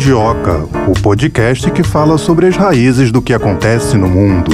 Mundioca, o podcast que fala sobre as raízes do que acontece no mundo.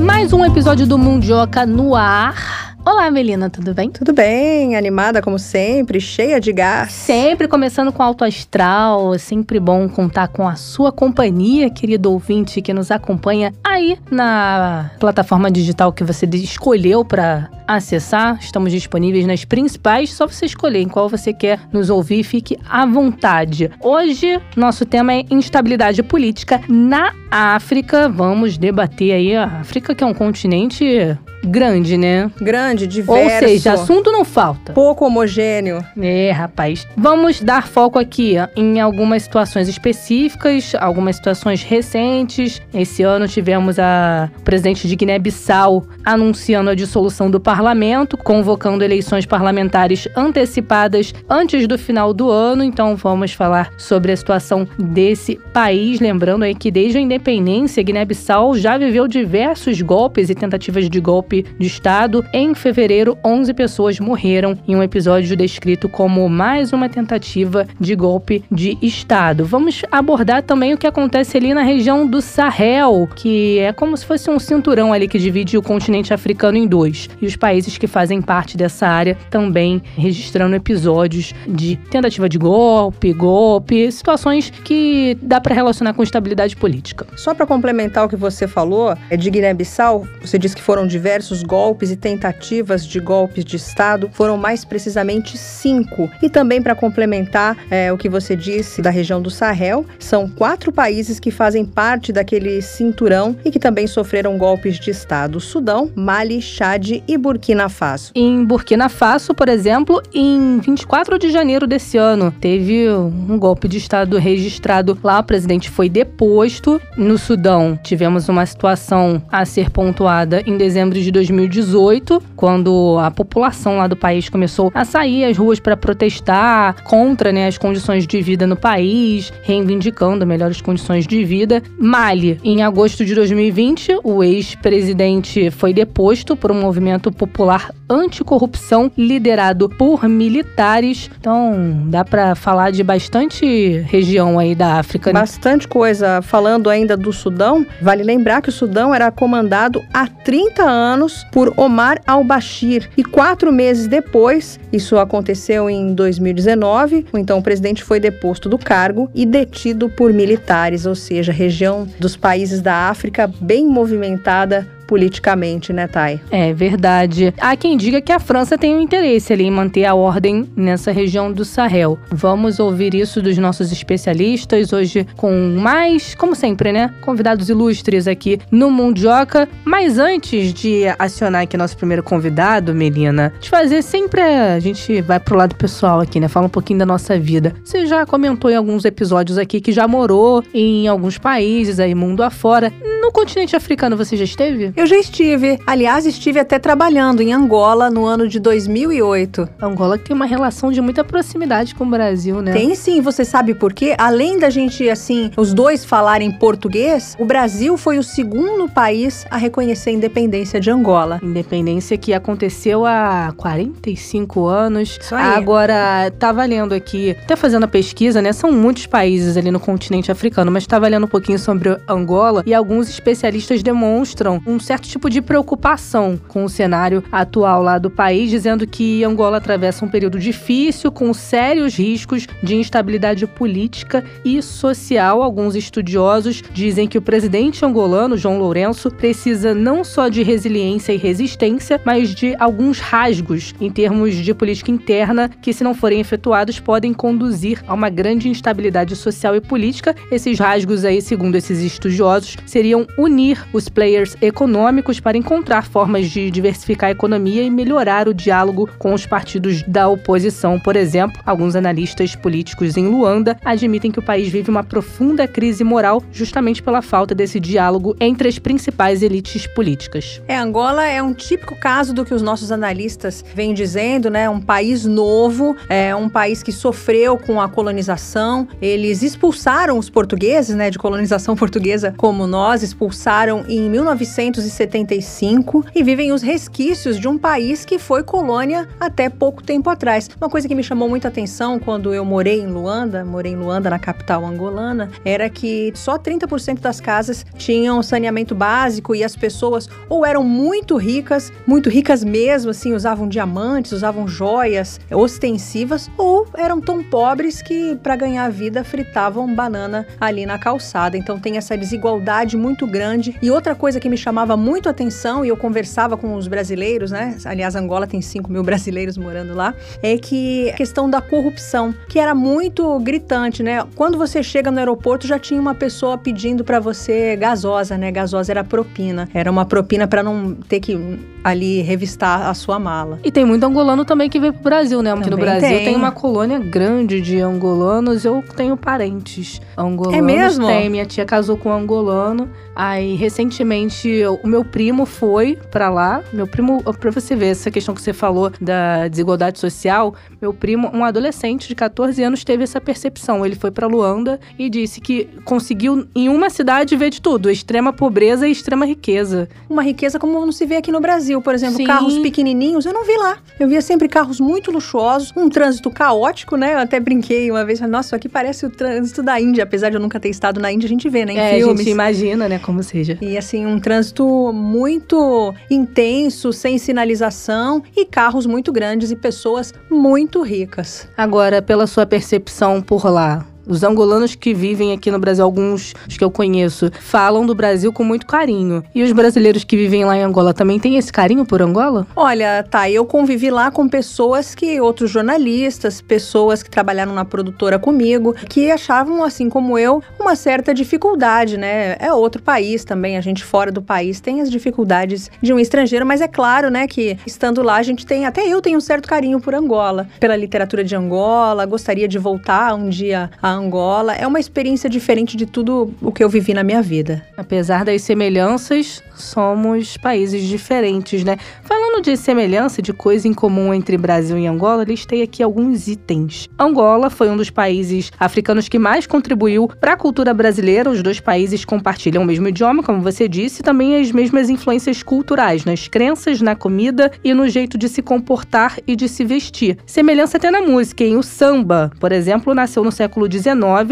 Mais um episódio do Mundioca no ar. Olá, Melina, tudo bem? Tudo bem, animada como sempre, cheia de gás. Sempre começando com alto astral, é sempre bom contar com a sua companhia, querido ouvinte que nos acompanha aí na plataforma digital que você escolheu para acessar. Estamos disponíveis nas principais, só você escolher em qual você quer nos ouvir, fique à vontade. Hoje, nosso tema é instabilidade política na África. Vamos debater aí a África, que é um continente grande, né? Grande, diverso. Ou seja, assunto não falta. Pouco homogêneo. É, rapaz. Vamos dar foco aqui em algumas situações específicas, algumas situações recentes. Esse ano tivemos a presidente de Guiné-Bissau anunciando a dissolução do parlamento, convocando eleições parlamentares antecipadas antes do final do ano. Então vamos falar sobre a situação desse país, lembrando aí que desde a independência, Guiné-Bissau já viveu diversos golpes e tentativas de golpe golpe de Estado. Em fevereiro, 11 pessoas morreram em um episódio descrito como mais uma tentativa de golpe de Estado. Vamos abordar também o que acontece ali na região do Sahel, que é como se fosse um cinturão ali que divide o continente africano em dois. E os países que fazem parte dessa área também registrando episódios de tentativa de golpe, golpe, situações que dá para relacionar com estabilidade política. Só para complementar o que você falou, é de Guiné-Bissau, você disse que foram diversos diversos golpes e tentativas de golpes de Estado, foram mais precisamente cinco. E também para complementar é, o que você disse da região do Sahel, são quatro países que fazem parte daquele cinturão e que também sofreram golpes de Estado: Sudão, Mali, Chad e Burkina Faso. Em Burkina Faso, por exemplo, em 24 de janeiro desse ano, teve um golpe de Estado registrado lá. O presidente foi deposto. No Sudão, tivemos uma situação a ser pontuada em dezembro de 2018, quando a população lá do país começou a sair às ruas para protestar contra né, as condições de vida no país, reivindicando melhores condições de vida. Mali, em agosto de 2020, o ex-presidente foi deposto por um movimento popular anticorrupção liderado por militares. Então, dá para falar de bastante região aí da África. Né? Bastante coisa. Falando ainda do Sudão, vale lembrar que o Sudão era comandado há 30 anos anos por Omar al-Bashir. E quatro meses depois, isso aconteceu em 2019, então o presidente foi deposto do cargo e detido por militares, ou seja, região dos países da África bem movimentada politicamente, né, Thay? É verdade. Há quem diga que a França tem um interesse ali em manter a ordem nessa região do Sahel. Vamos ouvir isso dos nossos especialistas hoje com mais, como sempre, né, convidados ilustres aqui no Mundioca. Mas antes de acionar aqui nosso primeiro convidado, Melina, de fazer sempre a gente vai pro lado pessoal aqui, né? Fala um pouquinho da nossa vida. Você já comentou em alguns episódios aqui que já morou em alguns países aí mundo afora. No continente africano você já esteve? Eu já estive. Aliás, estive até trabalhando em Angola no ano de 2008. Angola tem uma relação de muita proximidade com o Brasil, né? Tem sim, você sabe por quê? Além da gente, assim, os dois falarem português, o Brasil foi o segundo país a reconhecer a independência de Angola. Independência que aconteceu há 45 anos. Isso aí. Agora, tá valendo aqui, até fazendo a pesquisa, né? São muitos países ali no continente africano, mas tá valendo um pouquinho sobre Angola e alguns especialistas demonstram um certo tipo de preocupação com o cenário atual lá do país, dizendo que Angola atravessa um período difícil, com sérios riscos de instabilidade política e social. Alguns estudiosos dizem que o presidente angolano, João Lourenço, precisa não só de resiliência e resistência, mas de alguns rasgos em termos de política interna que, se não forem efetuados, podem conduzir a uma grande instabilidade social e política. Esses rasgos aí, segundo esses estudiosos, seriam unir os players econômicos econômicos para encontrar formas de diversificar a economia e melhorar o diálogo com os partidos da oposição. Por exemplo, alguns analistas políticos em Luanda admitem que o país vive uma profunda crise moral justamente pela falta desse diálogo entre as principais elites políticas. É, Angola é um típico caso do que os nossos analistas vêm dizendo, né? Um país novo, é um país que sofreu com a colonização. Eles expulsaram os portugueses, né, de colonização portuguesa como nós, expulsaram em 1900 1875 e vivem os resquícios de um país que foi colônia até pouco tempo atrás. Uma coisa que me chamou muita atenção quando eu morei em Luanda, morei em Luanda, na capital angolana, era que só 30% das casas tinham saneamento básico e as pessoas ou eram muito ricas, muito ricas mesmo, assim, usavam diamantes, usavam joias ostensivas, ou eram tão pobres que para ganhar vida fritavam banana ali na calçada. Então tem essa desigualdade muito grande. E outra coisa que me chamava muito atenção, e eu conversava com os brasileiros, né? Aliás, Angola tem 5 mil brasileiros morando lá, é que a questão da corrupção, que era muito gritante, né? Quando você chega no aeroporto, já tinha uma pessoa pedindo para você gasosa, né? Gasosa era propina. Era uma propina para não ter que ali revistar a sua mala. E tem muito angolano também que veio pro Brasil, né? Porque no Brasil tem. tem. uma colônia grande de angolanos. Eu tenho parentes angolanos. É mesmo? Tem. Minha tia casou com um angolano. Aí, recentemente, o meu primo foi para lá. Meu primo, pra você ver essa questão que você falou da desigualdade social, meu primo, um adolescente de 14 anos, teve essa percepção. Ele foi para Luanda e disse que conseguiu, em uma cidade, ver de tudo: extrema pobreza e extrema riqueza. Uma riqueza como não se vê aqui no Brasil, por exemplo, Sim. carros pequenininhos, eu não vi lá. Eu via sempre carros muito luxuosos, um trânsito caótico, né? Eu até brinquei uma vez, nossa, isso aqui parece o trânsito da Índia, apesar de eu nunca ter estado na Índia, a gente vê, né? Em é, filmes. a gente imagina, né? como seja. E assim, um trânsito muito intenso, sem sinalização e carros muito grandes e pessoas muito ricas. Agora, pela sua percepção por lá, os angolanos que vivem aqui no Brasil, alguns que eu conheço, falam do Brasil com muito carinho. E os brasileiros que vivem lá em Angola também têm esse carinho por Angola? Olha, tá, eu convivi lá com pessoas que, outros jornalistas, pessoas que trabalharam na produtora comigo, que achavam, assim como eu, uma certa dificuldade, né? É outro país também, a gente fora do país tem as dificuldades de um estrangeiro, mas é claro, né, que estando lá a gente tem, até eu tenho um certo carinho por Angola, pela literatura de Angola, gostaria de voltar um dia a Angola. É uma experiência diferente de tudo o que eu vivi na minha vida. Apesar das semelhanças, somos países diferentes, né? Falando de semelhança, de coisa em comum entre Brasil e Angola, listei aqui alguns itens. Angola foi um dos países africanos que mais contribuiu para a cultura brasileira. Os dois países compartilham o mesmo idioma, como você disse, e também as mesmas influências culturais nas crenças, na comida e no jeito de se comportar e de se vestir. Semelhança até na música, em o samba, por exemplo, nasceu no século XIX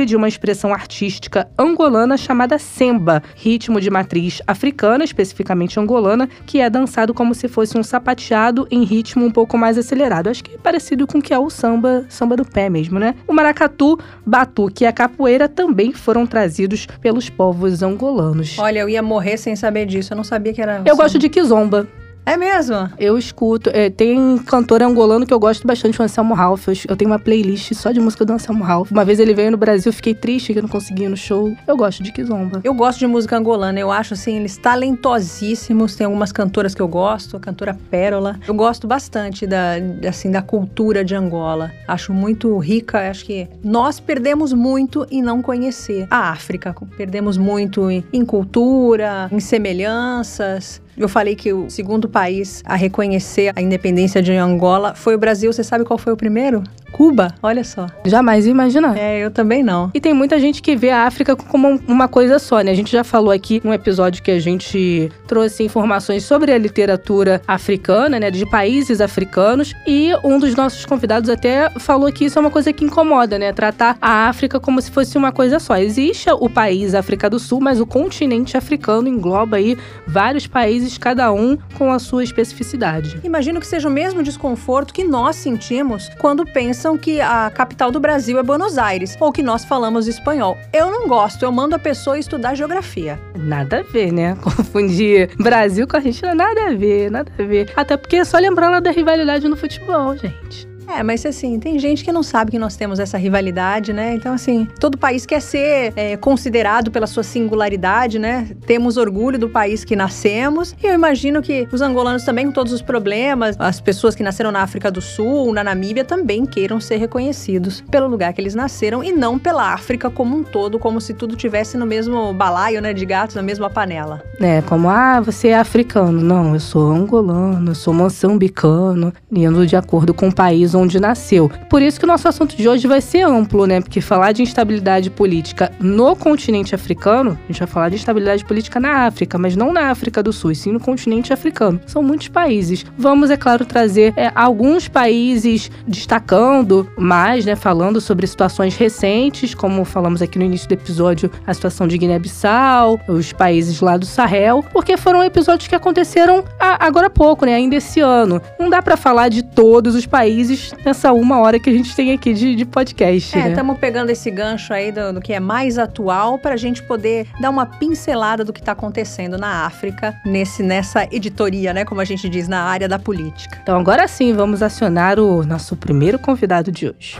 de uma expressão artística angolana chamada semba, ritmo de matriz africana especificamente angolana, que é dançado como se fosse um sapateado em ritmo um pouco mais acelerado. Acho que é parecido com o que é o samba, samba do pé mesmo, né? O maracatu, batuque e a capoeira também foram trazidos pelos povos angolanos. Olha, eu ia morrer sem saber disso, eu não sabia que era. Eu gosto de kizomba. É mesmo? Eu escuto. É, tem cantor angolano que eu gosto bastante, o Anselmo Ralph. Eu, eu, tenho uma playlist só de música do Anselmo Ralph. Uma vez ele veio no Brasil, fiquei triste que eu não consegui ir no show. Eu gosto de Kizomba. Eu gosto de música angolana. Eu acho, assim, eles talentosíssimos. Tem algumas cantoras que eu gosto, a cantora Pérola. Eu gosto bastante da, assim, da cultura de Angola. Acho muito rica. Acho que nós perdemos muito em não conhecer a África. Perdemos muito em, em cultura, em semelhanças. Eu falei que o segundo país a reconhecer a independência de Angola foi o Brasil. Você sabe qual foi o primeiro? Cuba, olha só. Jamais ia imaginar. É, eu também não. E tem muita gente que vê a África como uma coisa só, né? A gente já falou aqui num episódio que a gente trouxe informações sobre a literatura africana, né? De países africanos. E um dos nossos convidados até falou que isso é uma coisa que incomoda, né? Tratar a África como se fosse uma coisa só. Existe o país África do Sul, mas o continente africano engloba aí vários países, cada um com a sua especificidade. Imagino que seja o mesmo desconforto que nós sentimos quando pensam que a capital do Brasil é Buenos Aires ou que nós falamos espanhol. Eu não gosto, eu mando a pessoa estudar geografia. Nada a ver, né? Confundir Brasil com a Argentina, nada a ver, nada a ver. Até porque é só lembrar lá da rivalidade no futebol, gente. É, mas assim, tem gente que não sabe que nós temos essa rivalidade, né? Então, assim, todo país quer ser é, considerado pela sua singularidade, né? Temos orgulho do país que nascemos. E eu imagino que os angolanos também, com todos os problemas, as pessoas que nasceram na África do Sul, na Namíbia, também queiram ser reconhecidos pelo lugar que eles nasceram e não pela África como um todo, como se tudo tivesse no mesmo balaio, né? De gatos, na mesma panela. É, como, ah, você é africano. Não, eu sou angolano, eu sou moçambicano, indo de acordo com o país onde nasceu. Por isso que o nosso assunto de hoje vai ser amplo, né? Porque falar de instabilidade política no continente africano, a gente vai falar de instabilidade política na África, mas não na África do Sul, sim no continente africano. São muitos países. Vamos, é claro, trazer é, alguns países destacando mais, né? Falando sobre situações recentes, como falamos aqui no início do episódio, a situação de Guiné-Bissau, os países lá do Sahel, porque foram episódios que aconteceram agora há pouco, né? Ainda esse ano. Não dá para falar de todos os países nessa uma hora que a gente tem aqui de, de podcast. É, estamos né? pegando esse gancho aí do, do que é mais atual para a gente poder dar uma pincelada do que está acontecendo na África nesse, nessa editoria, né? Como a gente diz, na área da política. Então agora sim, vamos acionar o nosso primeiro convidado de hoje.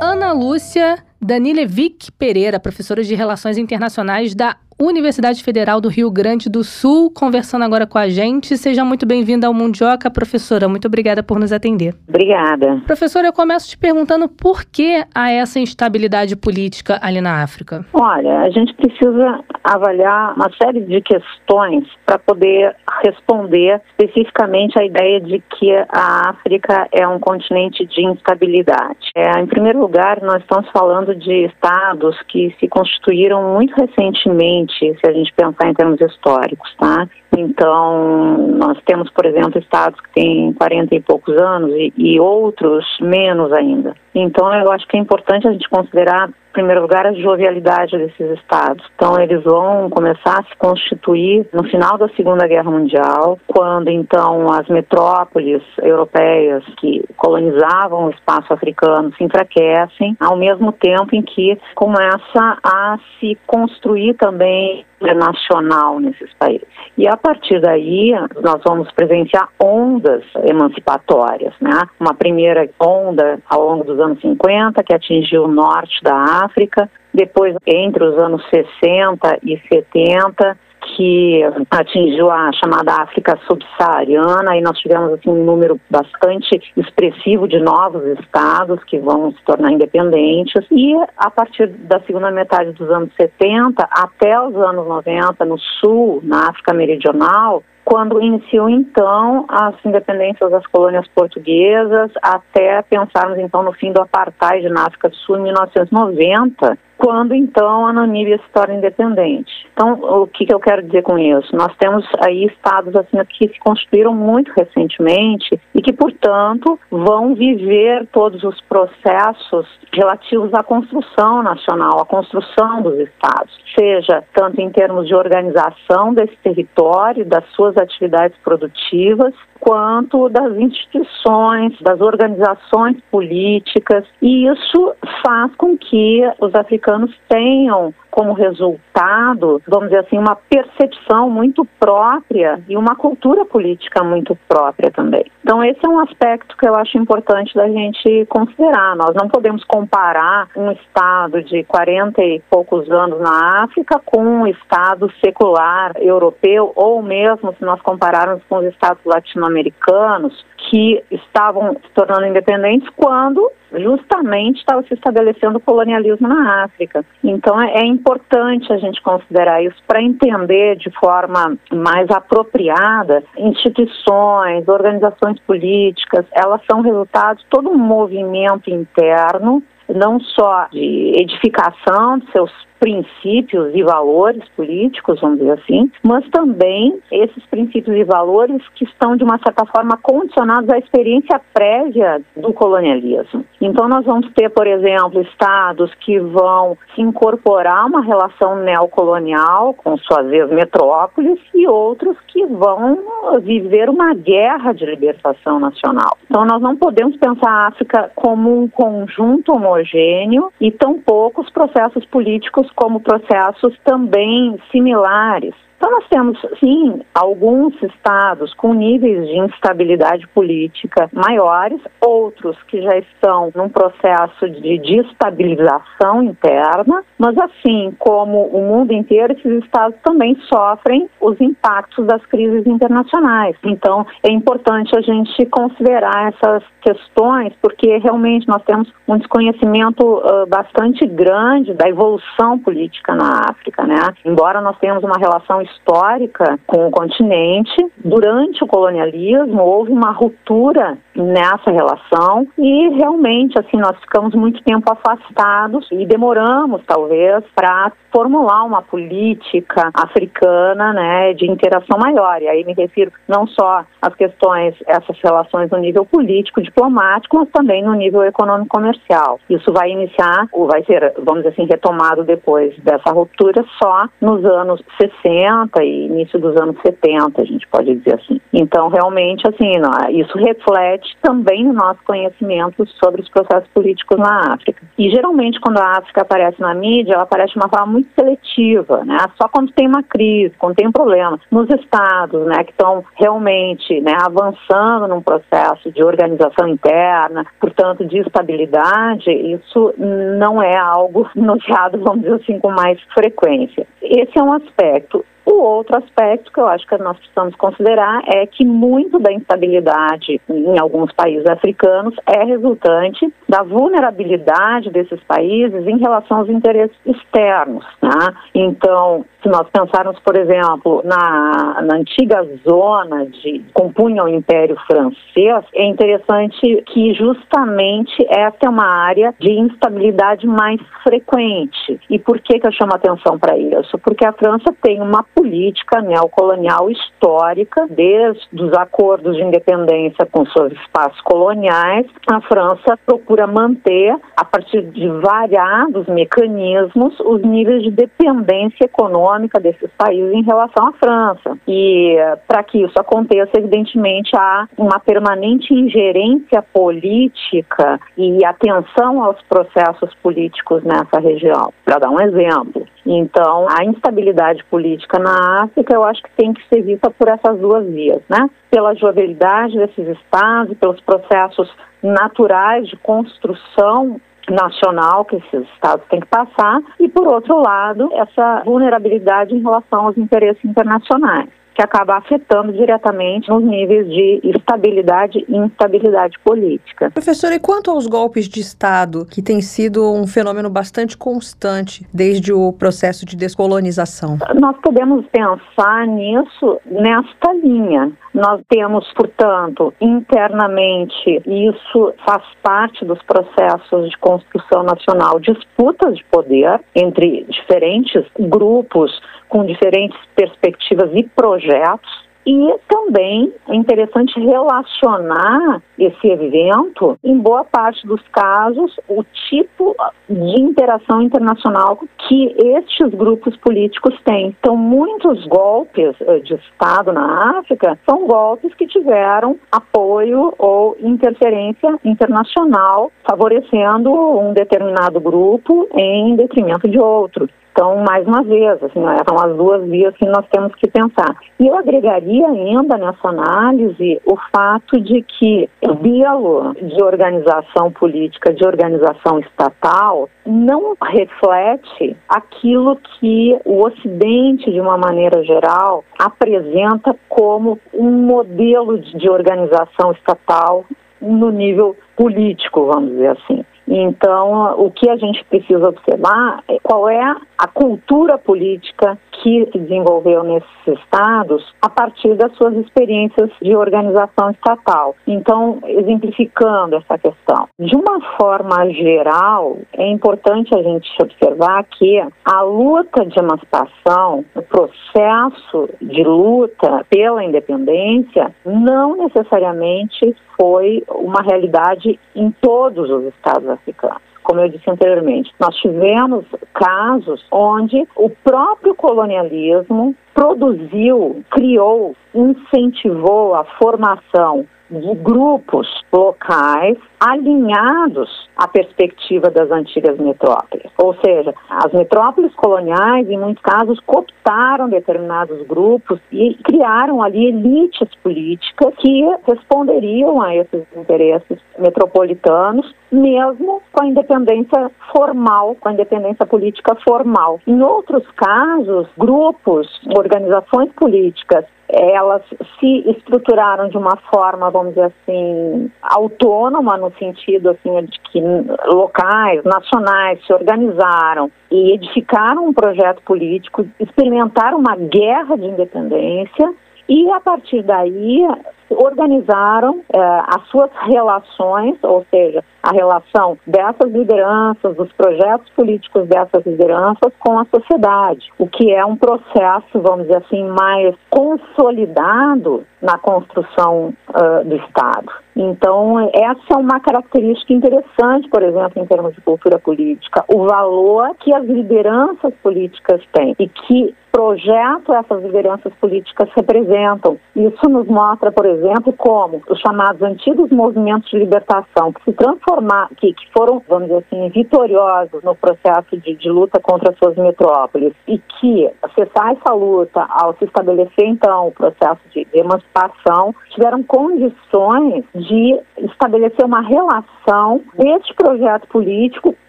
Ana Lúcia Danilevic Pereira, professora de Relações Internacionais da Universidade Federal do Rio Grande do Sul, conversando agora com a gente. Seja muito bem-vinda ao Mundioca, professora. Muito obrigada por nos atender. Obrigada. Professora, eu começo te perguntando por que há essa instabilidade política ali na África? Olha, a gente precisa avaliar uma série de questões para poder responder especificamente à ideia de que a África é um continente de instabilidade. É, em primeiro lugar, nós estamos falando de estados que se constituíram muito recentemente se a gente pensar em termos históricos, tá? Então, nós temos, por exemplo, estados que têm 40 e poucos anos e, e outros menos ainda. Então, eu acho que é importante a gente considerar primeiro lugar, a jovialidade desses estados. Então, eles vão começar a se constituir no final da Segunda Guerra Mundial, quando então as metrópoles europeias que colonizavam o espaço africano se enfraquecem, ao mesmo tempo em que começa a se construir também nacional nesses países. E a partir daí, nós vamos presenciar ondas emancipatórias, né? Uma primeira onda ao longo dos anos 50, que atingiu o norte da África, depois, entre os anos 60 e 70, que atingiu a chamada África subsaariana e nós tivemos assim um número bastante expressivo de novos estados que vão se tornar independentes. E a partir da segunda metade dos anos 70 até os anos 90 no sul, na África meridional, quando iniciou então as independências das colônias portuguesas, até pensarmos então no fim do apartheid na África do Sul em 1990, quando então a Namíbia se torna independente. Então, o que, que, eu quero dizer com isso? Nós temos aí estados assim que se construíram muito recentemente e que, portanto, vão viver todos os processos relativos à construção nacional, à construção dos estados, seja tanto em termos de organização desse território, das suas atividades produtivas, quanto das instituições, das organizações políticas, e isso faz com que os africanos tenham como resultado, vamos dizer assim, uma percepção muito própria e uma cultura política muito própria também. Então, esse é um aspecto que eu acho importante da gente considerar. Nós não podemos comparar um Estado de 40 e poucos anos na África com um Estado secular europeu, ou mesmo se nós compararmos com os Estados latino-americanos, que estavam se tornando independentes quando justamente estava se estabelecendo o colonialismo na África. Então é, é importante a gente considerar isso para entender de forma mais apropriada instituições, organizações políticas, elas são resultado de todo um movimento interno não só de edificação de seus princípios e valores políticos, vamos dizer assim, mas também esses princípios e valores que estão, de uma certa forma, condicionados à experiência prévia do colonialismo. Então, nós vamos ter, por exemplo, estados que vão se incorporar uma relação neocolonial com suas metrópoles e outros que vão viver uma guerra de libertação nacional. Então, nós não podemos pensar a África como um conjunto homogêneo e tampouco os processos políticos como processos também similares então, nós temos, sim, alguns estados com níveis de instabilidade política maiores, outros que já estão num processo de destabilização interna, mas, assim como o mundo inteiro, esses estados também sofrem os impactos das crises internacionais. Então, é importante a gente considerar essas questões, porque realmente nós temos um desconhecimento uh, bastante grande da evolução política na África, né? Embora nós tenhamos uma relação histórica com o continente. Durante o colonialismo, houve uma ruptura nessa relação e realmente, assim, nós ficamos muito tempo afastados e demoramos, talvez, para formular uma política africana, né, de interação maior. E aí me refiro não só às questões, essas relações no nível político, diplomático, mas também no nível econômico comercial. Isso vai iniciar, ou vai ser, vamos dizer assim, retomado depois dessa ruptura só nos anos 60 e início dos anos 70, a gente pode dizer assim. Então, realmente, assim, isso reflete também o nosso conhecimento sobre os processos políticos na África. E geralmente, quando a África aparece na mídia, ela aparece de uma forma muito seletiva, né? Só quando tem uma crise, quando tem um problema. Nos estados, né, que estão realmente, né, avançando num processo de organização interna, portanto, de estabilidade, isso não é algo notado, vamos dizer assim, com mais frequência. Esse é um aspecto. O outro aspecto que eu acho que nós precisamos considerar é que muito da instabilidade em alguns países africanos é resultante da vulnerabilidade desses países em relação aos interesses externos. Né? Então, se nós pensarmos, por exemplo, na, na antiga zona de compunha o Império Francês, é interessante que justamente essa é uma área de instabilidade mais frequente. E por que, que eu chamo atenção para isso? Porque a França tem uma política neocolonial histórica, desde os acordos de independência com seus espaços coloniais, a França procura manter, a partir de variados mecanismos, os níveis de dependência econômica desses países em relação à França. E para que isso aconteça, evidentemente, há uma permanente ingerência política e atenção aos processos políticos nessa região. Para dar um exemplo, então, a instabilidade política na África, eu acho que tem que ser vista por essas duas vias, né? Pela jovialidade desses estados, pelos processos naturais de construção nacional que esses estados têm que passar, e por outro lado, essa vulnerabilidade em relação aos interesses internacionais que acaba afetando diretamente nos níveis de estabilidade e instabilidade política. Professora, e quanto aos golpes de Estado, que tem sido um fenômeno bastante constante desde o processo de descolonização? Nós podemos pensar nisso nesta linha. Nós temos, portanto, internamente, isso faz parte dos processos de construção nacional, disputas de poder entre diferentes grupos com diferentes perspectivas e projetos e também é interessante relacionar esse evento, em boa parte dos casos, o tipo de interação internacional que estes grupos políticos têm. Então, muitos golpes eh, de Estado na África são golpes que tiveram apoio ou interferência internacional, favorecendo um determinado grupo em detrimento de outro. Então, mais uma vez, assim, são as duas vias que nós temos que pensar. E eu agregaria ainda nessa análise o fato de que o bielo de organização política, de organização estatal, não reflete aquilo que o Ocidente, de uma maneira geral, apresenta como um modelo de organização estatal no nível político, vamos dizer assim. Então, o que a gente precisa observar é qual é a cultura política que se desenvolveu nesses estados a partir das suas experiências de organização estatal. Então, exemplificando essa questão, de uma forma geral, é importante a gente observar que a luta de emancipação, o processo de luta pela independência, não necessariamente foi uma realidade em todos os estados africanos como eu disse anteriormente. Nós tivemos casos onde o próprio colonialismo produziu, criou, incentivou a formação de grupos locais alinhados à perspectiva das antigas metrópoles. Ou seja, as metrópoles coloniais, em muitos casos, cooptaram determinados grupos e criaram ali elites políticas que responderiam a esses interesses metropolitanos, mesmo com a independência formal, com a independência política formal. Em outros casos, grupos, organizações políticas elas se estruturaram de uma forma, vamos dizer assim, autônoma no sentido assim de que locais, nacionais se organizaram e edificaram um projeto político, experimentaram uma guerra de independência e a partir daí organizaram eh, as suas relações, ou seja, a relação dessas lideranças, dos projetos políticos dessas lideranças com a sociedade, o que é um processo, vamos dizer assim, mais consolidado na construção uh, do Estado. Então, essa é uma característica interessante, por exemplo, em termos de cultura política, o valor que as lideranças políticas têm e que projeto essas lideranças políticas representam. Isso nos mostra, por exemplo, como os chamados antigos movimentos de libertação, que se transformaram, que, que foram, vamos dizer assim, vitoriosos no processo de, de luta contra suas metrópoles e que cessar essa luta ao se estabelecer, então, o processo de emancipação, tiveram condições de estabelecer uma relação deste projeto político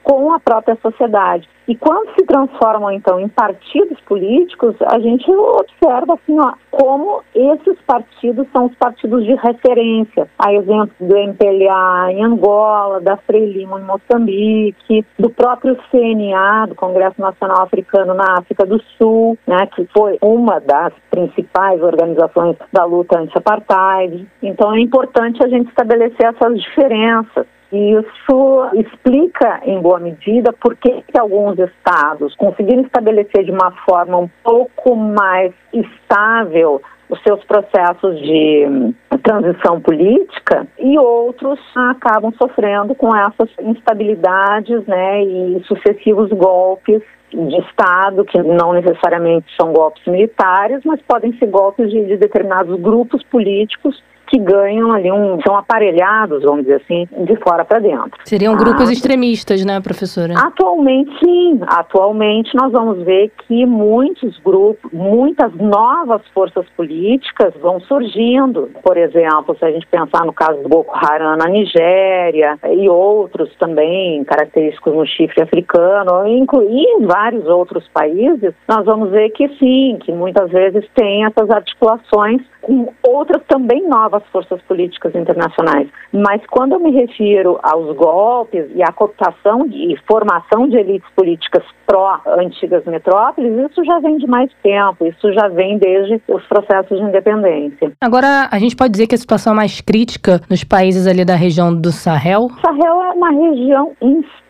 com a própria sociedade. E quando se transformam, então, em partidos políticos, a gente observa, assim, ó, como esses partidos são os partidos de referência. A exemplo do MPLA em Angola, da Frelimo em Moçambique, do próprio CNA, do Congresso Nacional Africano na África do Sul, né, que foi uma das principais organizações da luta anti-apartheid. Então, é importante a gente estabelecer essas diferenças. E isso explica, em boa medida, por que, alguns estados conseguiram estabelecer de uma forma um pouco mais estável os seus processos de hum, transição política e outros acabam sofrendo com essas instabilidades né, e sucessivos golpes de Estado, que não necessariamente são golpes militares, mas podem ser golpes de, de determinados grupos políticos que ganham ali um. são aparelhados, vamos dizer assim, de fora para dentro. Seriam grupos ah, extremistas, né, professora? Atualmente, sim. Atualmente, nós vamos ver que muitos grupos, muitas novas forças políticas vão surgindo. Por exemplo, se a gente pensar no caso do Boko Haram na Nigéria e outros também característicos no chifre africano, incluir em vários outros países, nós vamos ver que sim, que muitas vezes tem essas articulações com outras também novas forças políticas internacionais. Mas quando eu me refiro aos golpes e à cooptação e formação de elites políticas pró-antigas metrópoles, isso já vem de mais tempo, isso já vem desde os processos de independência. Agora, a gente pode dizer que a situação é mais crítica nos países ali da região do Sahel? Sahel é uma região instável,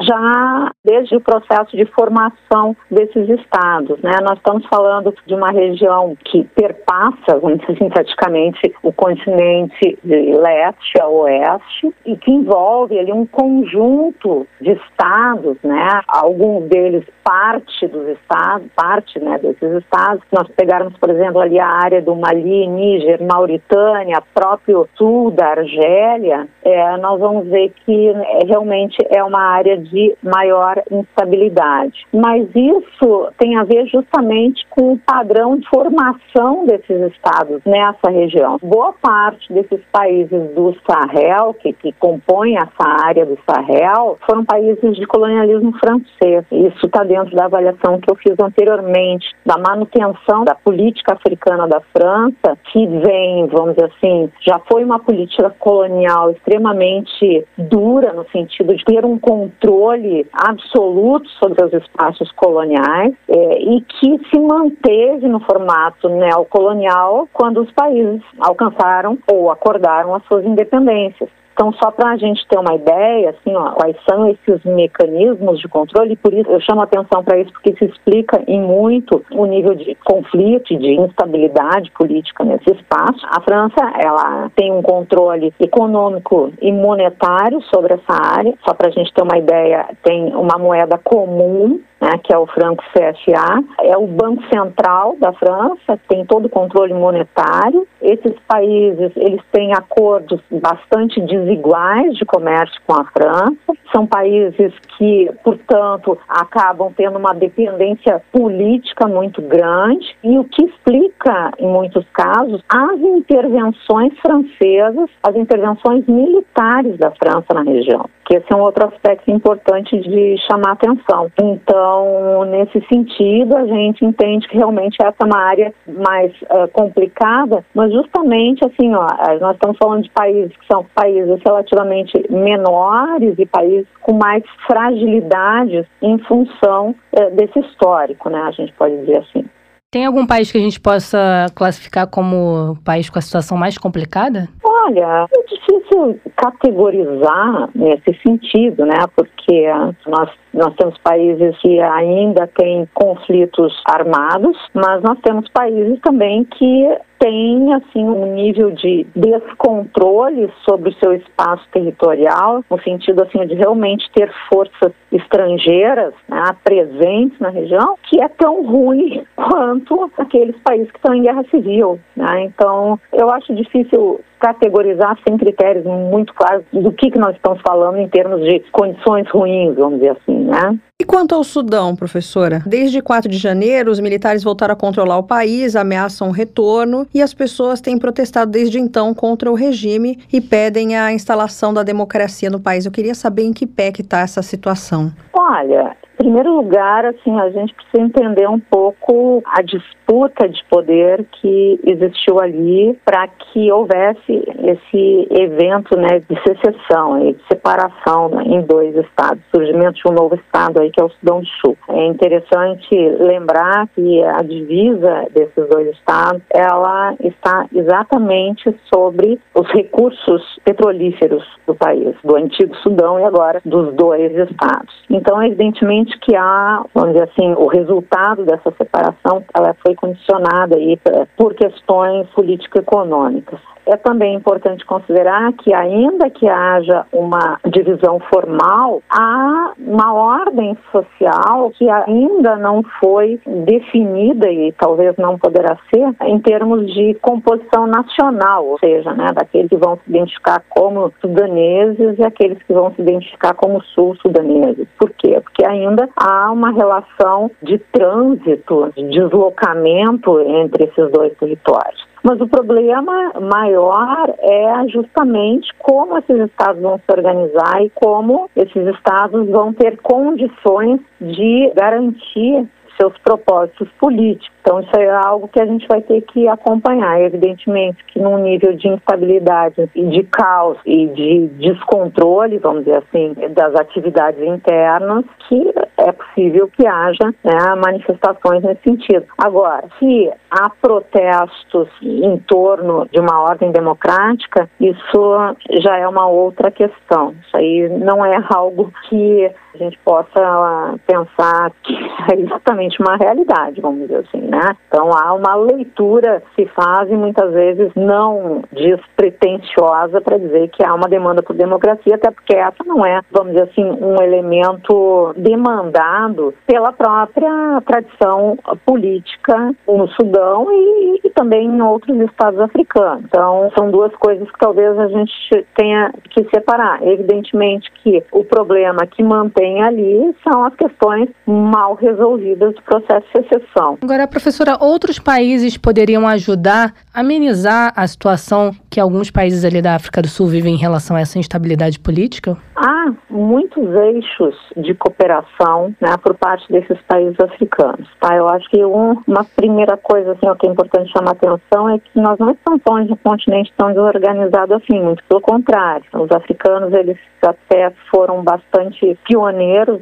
já desde o processo de formação desses estados. Né? Nós estamos falando de uma região que perpassa passa, vamos dizer assim, praticamente o continente de leste a oeste e que envolve ali um conjunto de estados, né? Alguns deles parte dos estados, parte, né, desses estados. Nós pegarmos, por exemplo, ali a área do Mali, Níger, Mauritânia, próprio sul da Argélia, é, nós vamos ver que é, realmente é uma área de maior instabilidade. Mas isso tem a ver justamente com o padrão de formação desses estados nessa região. Boa parte desses países do Sahel, que, que compõem essa área do Sahel, foram países de colonialismo francês. Isso está dentro da avaliação que eu fiz anteriormente, da manutenção da política africana da França, que vem, vamos dizer assim, já foi uma política colonial extremamente dura, no sentido de ter um controle absoluto sobre os espaços coloniais, é, e que se manteve no formato neocolonial quando os países alcançaram ou acordaram as suas independências. Então, só para a gente ter uma ideia, assim, ó, quais são esses mecanismos de controle, e por isso eu chamo atenção para isso, porque se explica em muito o nível de conflito de instabilidade política nesse espaço. A França, ela tem um controle econômico e monetário sobre essa área, só para a gente ter uma ideia, tem uma moeda comum né, que é o franco CFA, é o Banco Central da França, tem todo o controle monetário. Esses países, eles têm acordos bastante desiguais de comércio com a França. São países que, portanto, acabam tendo uma dependência política muito grande e o que explica, em muitos casos, as intervenções francesas, as intervenções militares da França na região. Que esse é um outro aspecto importante de chamar atenção. Então, Então, nesse sentido, a gente entende que realmente essa é uma área mais uh, complicada, mas justamente assim, ó, nós estamos falando de países que são países relativamente menores e países com mais fragilidades em função uh, desse histórico, né? A gente pode dizer assim. Tem algum país que a gente possa classificar como país com a situação mais complicada? Olha, é difícil categorizar nesse sentido, né? Porque nós, nós temos países que ainda têm conflitos armados, mas nós temos países também que tem assim um nível de descontrole sobre o seu espaço territorial, no sentido assim de realmente ter forças estrangeiras né, presentes na região, que é tão ruim quanto aqueles países que estão em guerra civil. Né? Então, eu acho difícil categorizar sem critérios muito claros do que, que nós estamos falando em termos de condições ruins, vamos dizer assim, né? E quanto ao Sudão, professora? Desde 4 de janeiro, os militares voltaram a controlar o país, ameaçam o retorno e as pessoas têm protestado desde então contra o regime e pedem a instalação da democracia no país. Eu queria saber em que pé que está essa situação. Olha, primeiro lugar, assim, a gente precisa entender um pouco a disputa de poder que existiu ali para que houvesse esse evento, né, de secessão e de separação né, em dois estados, surgimento de um novo estado aí que é o Sudão do Sul. É interessante lembrar que a divisa desses dois estados, ela está exatamente sobre os recursos petrolíferos do país, do antigo Sudão e agora dos dois estados. Então, evidentemente que há, vamos dizer assim, o resultado dessa separação, ela foi condicionada aí por questões político-econômicas. É também importante considerar que, ainda que haja uma divisão formal, há uma ordem social que ainda não foi definida e talvez não poderá ser em termos de composição nacional, ou seja, né, daqueles que vão se identificar como sudaneses e aqueles que vão se identificar como sul-sudaneses. Por quê? Porque ainda há uma relação de trânsito, de deslocamento entre esses dois territórios. Mas o problema maior é justamente como esses estados vão se organizar e como esses estados vão ter condições de garantir seus propósitos políticos. Então, isso é algo que a gente vai ter que acompanhar. Evidentemente que num nível de instabilidade e de caos e de descontrole, vamos dizer assim, das atividades internas, que é possível que haja né, manifestações nesse sentido. Agora, se há protestos em torno de uma ordem democrática, isso já é uma outra questão. Isso aí não é algo que a gente possa pensar que é exatamente uma realidade, vamos dizer assim, né? Então há uma leitura que se faz e muitas vezes não despretensiosa para dizer que há uma demanda por democracia, até porque essa não é, vamos dizer assim, um elemento demandado pela própria tradição política no Sudão e, e também em outros estados africanos. Então são duas coisas que talvez a gente tenha que separar. Evidentemente que o problema que mantém ali são as questões mal resolvidas do processo de secessão. Agora, professora, outros países poderiam ajudar a amenizar a situação que alguns países ali da África do Sul vivem em relação a essa instabilidade política? Há muitos eixos de cooperação né, por parte desses países africanos. Tá? Eu acho que um, uma primeira coisa assim, que é importante chamar atenção é que nós não estamos falando de um continente tão desorganizado assim, muito pelo contrário. Os africanos, eles até foram bastante pioneiros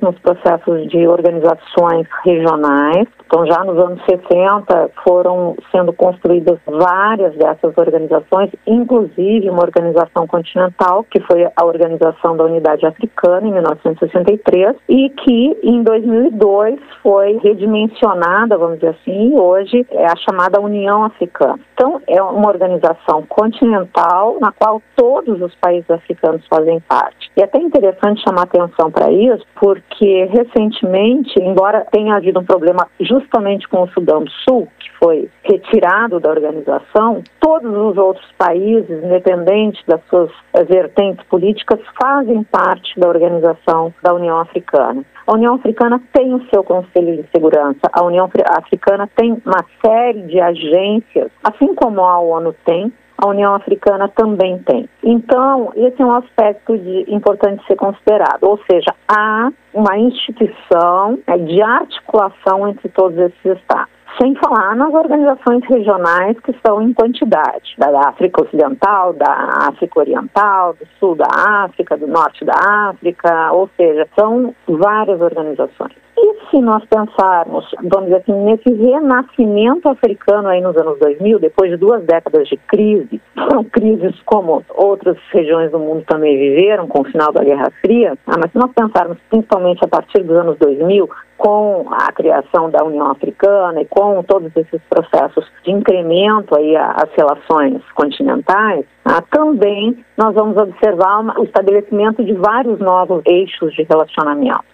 nos processos de organizações regionais. Então, já nos anos 60 foram sendo construídas várias dessas organizações, inclusive uma organização continental, que foi a Organização da Unidade Africana, em 1963, e que em 2002 foi redimensionada, vamos dizer assim, e hoje é a chamada União Africana. Então, é uma organização continental na qual todos os países africanos fazem parte. E é até interessante chamar atenção para isso, porque recentemente, embora tenha havido um problema justamente com o Sudão do Sul, que foi retirado da organização, todos os outros países, independente das suas vertentes políticas, fazem parte da organização da União Africana. A União Africana tem o seu Conselho de Segurança, a União Africana tem uma série de agências, assim como a ONU tem, a União Africana também tem. Então, esse é um aspecto de, importante ser considerado, ou seja, há uma instituição né, de articulação entre todos esses estados. Sem falar nas organizações regionais que estão em quantidade, da África Ocidental, da África Oriental, do Sul da África, do Norte da África, ou seja, são várias organizações. E se nós pensarmos, vamos dizer assim, nesse renascimento africano aí nos anos 2000, depois de duas décadas de crise, foram crises como outras regiões do mundo também viveram com o final da Guerra Fria, ah, mas se nós pensarmos principalmente a partir dos anos 2000, com a criação da União Africana e com todos esses processos de incremento aí às relações continentais, ah, também nós vamos observar o estabelecimento de vários novos eixos de relacionamento.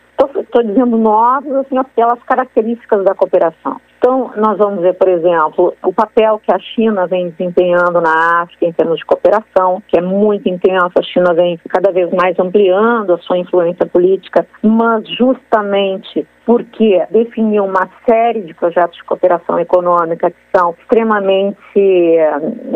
Estou dizendo novos, assim, pelas características da cooperação. Então, nós vamos ver, por exemplo, o papel que a China vem desempenhando na África em termos de cooperação, que é muito intenso. A China vem cada vez mais ampliando a sua influência política, mas justamente porque definiu uma série de projetos de cooperação econômica que são extremamente,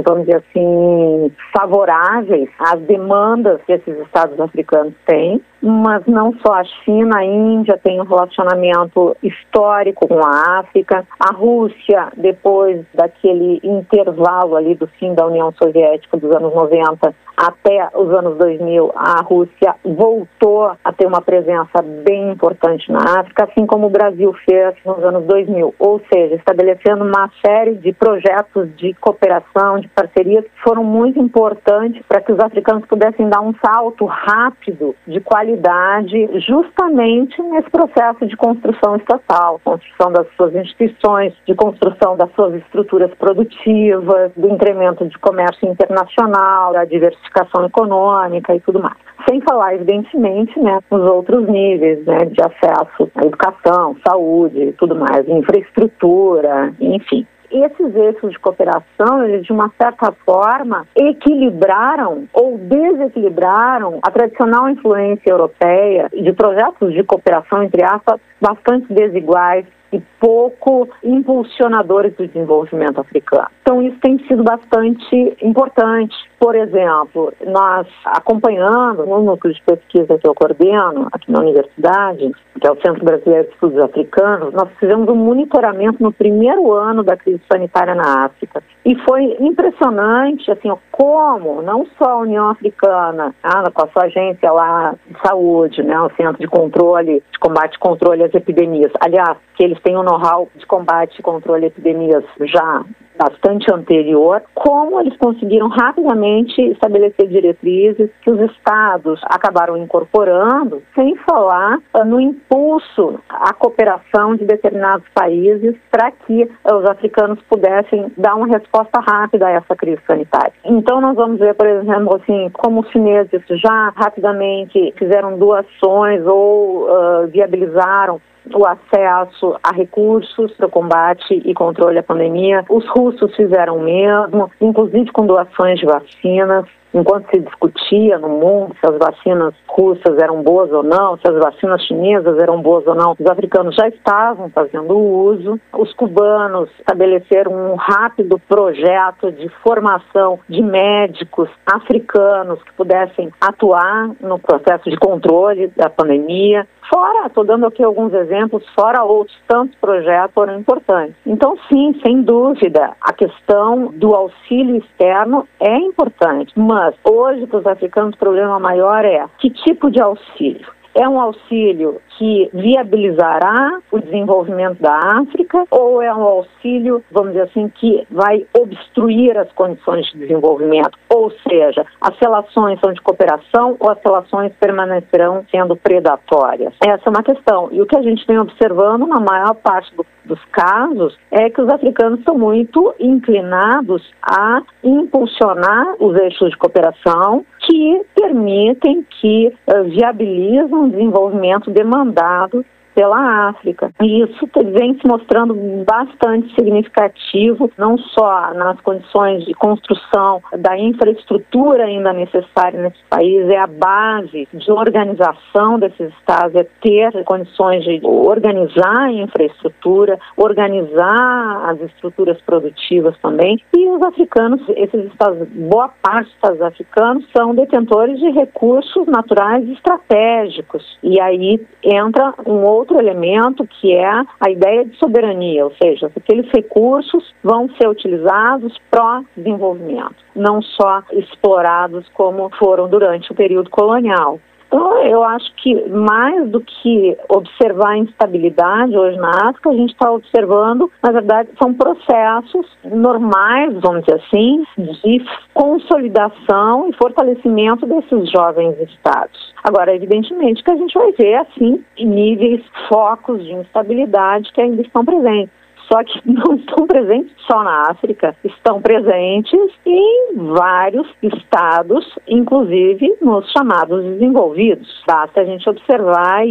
vamos dizer assim, favoráveis às demandas que esses estados africanos têm, mas não só a China, a Índia tem um relacionamento histórico com a África, a Rússia, depois daquele intervalo ali do fim da União Soviética dos anos 90 até os anos 2000, a Rússia voltou a ter uma presença bem importante na África, assim como o Brasil fez nos anos 2000, ou seja, estabelecendo uma série de projetos de cooperação, de parcerias que foram muito importantes para que os africanos pudessem dar um salto rápido de qualidade, justamente nesse processo de construção estatal, construção das suas instituições, de construção das suas estruturas produtivas, do incremento de comércio internacional, da diversificação econômica e tudo mais. Sem falar, evidentemente, né, nos outros níveis né, de acesso à educação, saúde tudo mais, infraestrutura, enfim. Esses eixos de cooperação, eles de uma certa forma equilibraram ou desequilibraram a tradicional influência europeia de projetos de cooperação, entre aspas, bastante desiguais e pouco impulsionadores do desenvolvimento africano. Então, isso tem sido bastante importante. Por exemplo, nós acompanhando no núcleo de pesquisa que eu coordeno aqui na universidade, que é o Centro Brasileiro de Estudos Africanos, nós fizemos um monitoramento no primeiro ano da crise sanitária na África. E foi impressionante, assim, como não só a União Africana, ah, com a sua agência lá de saúde, né, o Centro de Controle, de Combate e Controle às Epidemias, aliás, que eles têm um know-how de combate e controle de epidemias já bastante anterior, como eles conseguiram rapidamente estabelecer diretrizes que os estados acabaram incorporando, sem falar uh, no impulso à cooperação de determinados países para que uh, os africanos pudessem dar uma resposta rápida a essa crise sanitária. Então nós vamos ver, por exemplo, assim, como os chineses já rapidamente fizeram doações ou uh, viabilizaram o acesso a recursos para o combate e controle à pandemia. Os russos fizeram o mesmo, inclusive com doações de vacinas enquanto se discutia no mundo se as vacinas russas eram boas ou não, se as vacinas chinesas eram boas ou não, os africanos já estavam fazendo uso. Os cubanos estabeleceram um rápido projeto de formação de médicos africanos que pudessem atuar no processo de controle da pandemia. Fora, estou dando aqui alguns exemplos, fora outros tantos projetos foram importantes. Então, sim, sem dúvida, a questão do auxílio externo é importante, mas hoje para os africanos o problema maior é que tipo de auxílio? É um auxílio que viabilizará o desenvolvimento da África ou é um auxílio, vamos dizer assim, que vai obstruir as condições de desenvolvimento? Ou seja, as relações são de cooperação ou as relações permanecerão sendo predatórias? Essa é uma questão. E o que a gente vem observando na maior parte do, dos casos é que os africanos são muito inclinados a impulsionar os eixos de cooperação que permitem, que uh, viabilizam o desenvolvimento demandado pela África. E isso vem se mostrando bastante significativo, não só nas condições de construção da infraestrutura ainda necessária nesse país, é a base de organização desses estados, é ter condições de organizar a infraestrutura, organizar as estruturas produtivas também. E os africanos, esses estados, boa parte dos estados africanos, são detentores de recursos naturais estratégicos. E aí entra um outro elemento que é a ideia de soberania, ou seja, aqueles recursos vão ser utilizados pró-desenvolvimento, não só explorados como foram durante o período colonial. Então, eu acho que mais do que observar a instabilidade hoje na África, a gente está observando, na verdade, são processos normais, vamos dizer assim, de consolidação e fortalecimento desses jovens estados. Agora, evidentemente que a gente vai ver, assim, níveis, focos de instabilidade que ainda estão presentes só que não estão presentes só na África, estão presentes em vários estados, inclusive nos chamados desenvolvidos. Basta a gente observar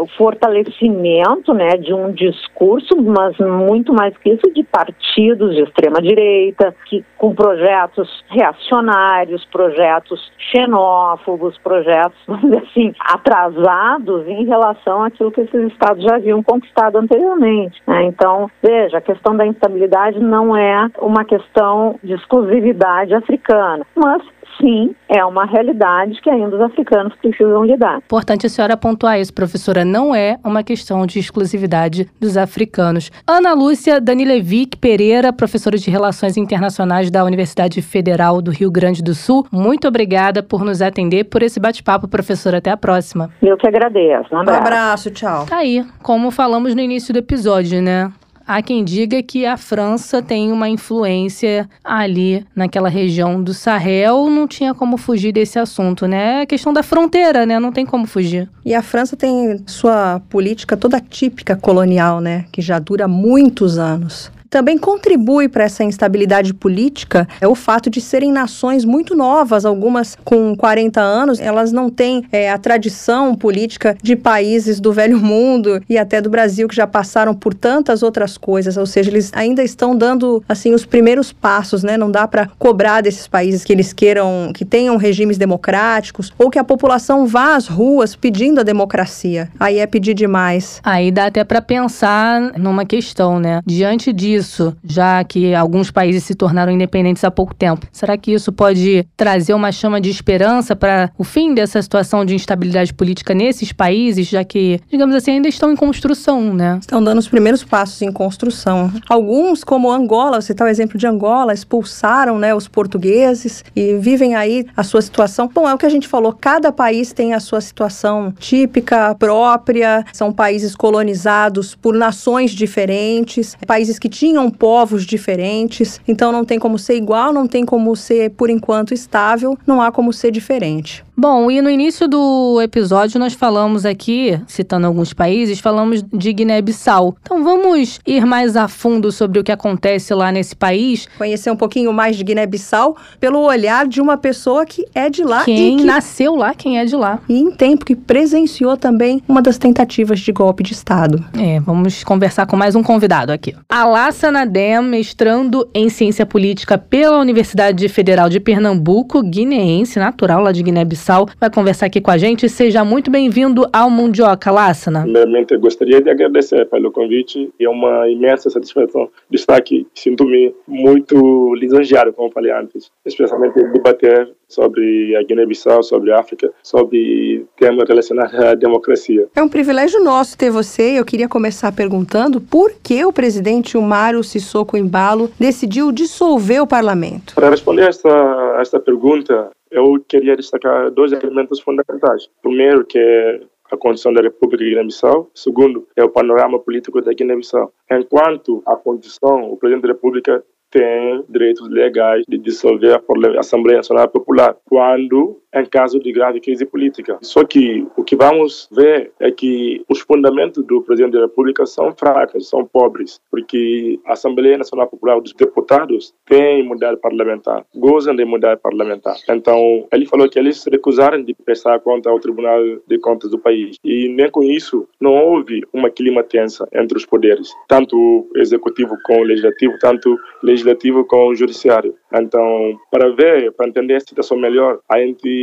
o fortalecimento né, de um discurso, mas muito mais que isso, de partidos de extrema direita, que com projetos reacionários, projetos xenófobos, projetos, vamos dizer assim, atrasados em relação àquilo que esses estados já haviam conquistado anteriormente. Né? Então, veja, a questão da instabilidade não é uma questão de exclusividade africana, mas sim, é uma realidade que ainda os africanos precisam lidar. Importante a senhora pontuar isso, professora. Não é uma questão de exclusividade dos africanos. Ana Lúcia Danilevic Pereira, professora de Relações Internacionais da Universidade Federal do Rio Grande do Sul, muito obrigada por nos atender, por esse bate-papo, professora. Até a próxima. Eu que agradeço. Um abraço. Um abraço, tchau. Tá aí, como falamos no início do episódio, né? Há quem diga que a França tem uma influência ali naquela região do Sahel, não tinha como fugir desse assunto, né? É questão da fronteira, né? Não tem como fugir. E a França tem sua política toda típica colonial, né? Que já dura muitos anos. Também contribui para essa instabilidade política é o fato de serem nações muito novas, algumas com 40 anos, elas não têm é, a tradição política de países do velho mundo e até do Brasil que já passaram por tantas outras coisas, ou seja, eles ainda estão dando assim os primeiros passos, né? Não dá para cobrar desses países que eles queiram que tenham regimes democráticos ou que a população vá às ruas pedindo a democracia. Aí é pedir demais. Aí dá até para pensar numa questão, né? Diante disso isso, já que alguns países se tornaram independentes há pouco tempo? Será que isso pode trazer uma chama de esperança para o fim dessa situação de instabilidade política nesses países, já que, digamos assim, ainda estão em construção, né? Estão dando os primeiros passos em construção. Alguns, como Angola, você está o exemplo de Angola, expulsaram né, os portugueses e vivem aí a sua situação. Bom, é o que a gente falou, cada país tem a sua situação típica, própria, são países colonizados por nações diferentes, países que tinham tinham povos diferentes, então não tem como ser igual, não tem como ser por enquanto estável, não há como ser diferente. Bom, e no início do episódio nós falamos aqui, citando alguns países, falamos de Guiné-Bissau. Então vamos ir mais a fundo sobre o que acontece lá nesse país. Conhecer um pouquinho mais de Guiné-Bissau pelo olhar de uma pessoa que é de lá quem e que nasceu lá, quem é de lá. E em tempo que presenciou também uma das tentativas de golpe de Estado. É, vamos conversar com mais um convidado aqui. Alassana Dem, mestrando em ciência política pela Universidade Federal de Pernambuco, guineense, natural lá de Guiné-Bissau vai conversar aqui com a gente. Seja muito bem-vindo ao Mundioca, Lassana. Primeiramente, gostaria de agradecer pelo convite. É uma imensa satisfação de estar aqui. Sinto-me muito lisonjeado, como falei antes, especialmente debater sobre a Guiné-Bissau, sobre a África, sobre temas relacionados à democracia. É um privilégio nosso ter você. Eu queria começar perguntando por que o presidente Umaru Sissoko Embalo decidiu dissolver o parlamento. Para responder a esta, a esta pergunta, eu queria destacar dois elementos fundamentais. Primeiro, que é a condição da República de Guiné-Bissau. Segundo, é o panorama político da Guiné-Bissau. Enquanto a condição, o presidente da República tem direitos legais de dissolver a Assembleia Nacional Popular quando em caso de grave crise política. Só que o que vamos ver é que os fundamentos do presidente da República são fracos, são pobres, porque a Assembleia Nacional Popular dos Deputados tem imunidade parlamentar, gozam de imunidade parlamentar. Então, ele falou que eles se recusaram de prestar conta ao Tribunal de Contas do país. E nem com isso não houve uma clima tensa entre os poderes, tanto o executivo com o legislativo, tanto o legislativo com o judiciário. Então, para ver, para entender a situação melhor, a gente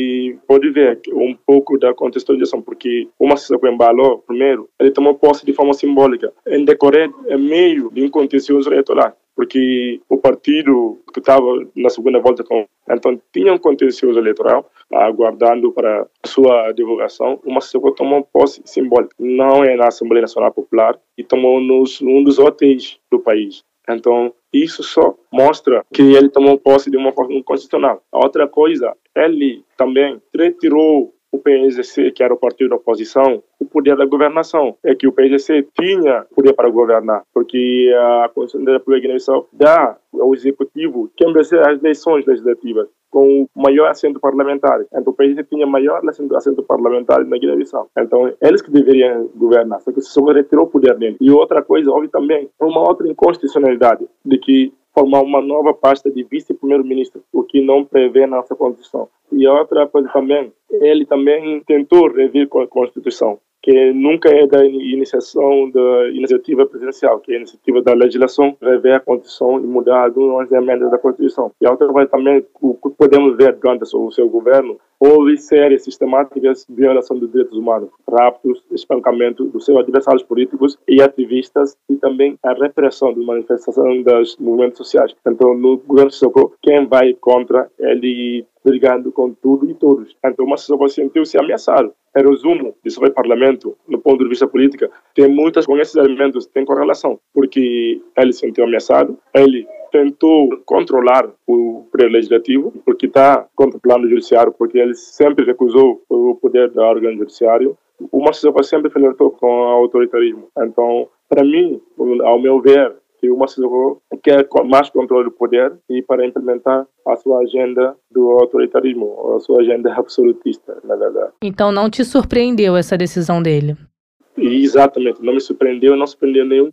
pode ver um pouco da contextualização, porque uma situação embalou, primeiro, ele tomou posse de forma simbólica, em decorrer em meio de um contencioso eleitoral porque o partido que estava na segunda volta com então tinha um contencioso eleitoral aguardando para sua divulgação. Uma pessoa tomou posse simbólica. Não é na Assembleia Nacional Popular e tomou nos um dos hotéis do país. Então isso só mostra que ele tomou posse de uma forma constitucional a outra coisa ele também retirou o PSC, que era o partido da oposição, o poder da governação. É que o PSC tinha poder para governar, porque a Constituição da República dá ao Executivo quem as eleições legislativas com o maior assento parlamentar. Então o PSC tinha maior assento, parlamentar na Guiné-Bissau. Então eles que deveriam governar, só que se retirou o poder dele. E outra coisa, houve também uma outra inconstitucionalidade de que formar uma nova pasta de vice-primeiro-ministro, o que não prevê nossa Constituição. E outra coisa também, ele também tentou rever a Constituição que nunca é da iniciação da iniciativa presidencial, que é a iniciativa da legislação, rever a Constituição e mudar algumas emendas da Constituição. E outra coisa também, o que podemos ver durante o seu governo, houve séries sistemáticas de violação dos direitos humanos, raptos, espancamento dos seus adversários políticos e ativistas e também a repressão da manifestação dos movimentos sociais. Então, no governo Socorro, quem vai contra, ele brigando com tudo e todos. Então, uma pessoa sentiu-se ameaçada em resumo, isso vai parlamento, no ponto de vista político, tem muitas, com esses elementos, tem correlação, porque ele se sentiu ameaçado, ele tentou controlar o poder legislativo, porque está controlando o judiciário, porque ele sempre recusou o poder do órgão judiciário. O Márcio sempre flertou com o autoritarismo. Então, para mim, ao meu ver, que o Macedônia quer mais controle do poder e para implementar a sua agenda do autoritarismo, a sua agenda absolutista, na verdade. Então não te surpreendeu essa decisão dele? Exatamente, não me surpreendeu, não surpreendeu nenhum.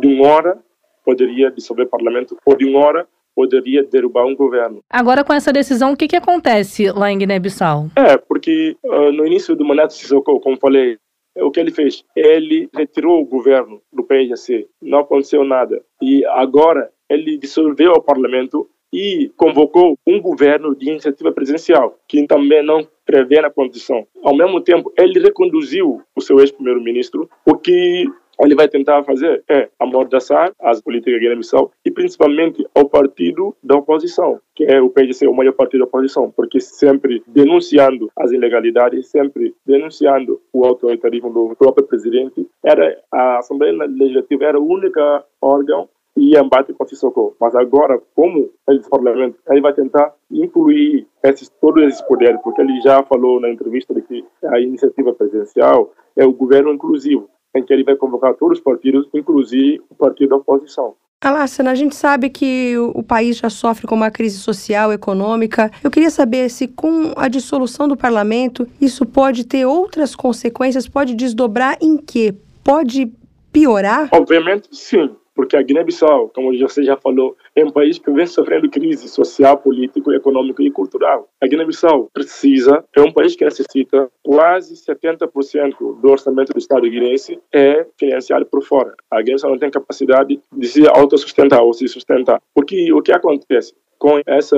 De uma hora poderia dissolver o parlamento, ou de uma hora poderia derrubar um governo. Agora, com essa decisão, o que, que acontece lá em Guiné-Bissau? É, porque uh, no início do mandato de Sissoko, como falei, o que ele fez? Ele retirou o governo do PSC, não aconteceu nada. E agora ele dissolveu o parlamento e convocou um governo de iniciativa presidencial, que também não prevê na Constituição. Ao mesmo tempo, ele reconduziu o seu ex-primeiro-ministro, o que ele vai tentar fazer é amordaçar as políticas de Guiné-Bissau e principalmente ao partido da oposição, que é o PDC, o maior partido da oposição, porque sempre denunciando as ilegalidades, sempre denunciando o autoritarismo do próprio presidente, era a Assembleia Legislativa era o único órgão e embate com Sissoko. Mas agora, como ele parlamento, ele vai tentar incluir esses, todos esses poderes, porque ele já falou na entrevista de que a iniciativa presidencial é o governo inclusivo em que ele vai convocar todos os partidos, inclusive o partido da oposição. Alássana, a gente sabe que o país já sofre com uma crise social, econômica. Eu queria saber se, com a dissolução do parlamento, isso pode ter outras consequências, pode desdobrar em quê? Pode piorar? Obviamente, sim porque a Guiné-Bissau, como você já falou, é um país que vem sofrendo crise social, político, econômico e cultural. A Guiné-Bissau precisa, é um país que necessita quase 70% do orçamento do Estado guinense é financiado por fora. A Guiné-Bissau não tem capacidade de se autossustentar ou se sustentar. Porque o que acontece? com essa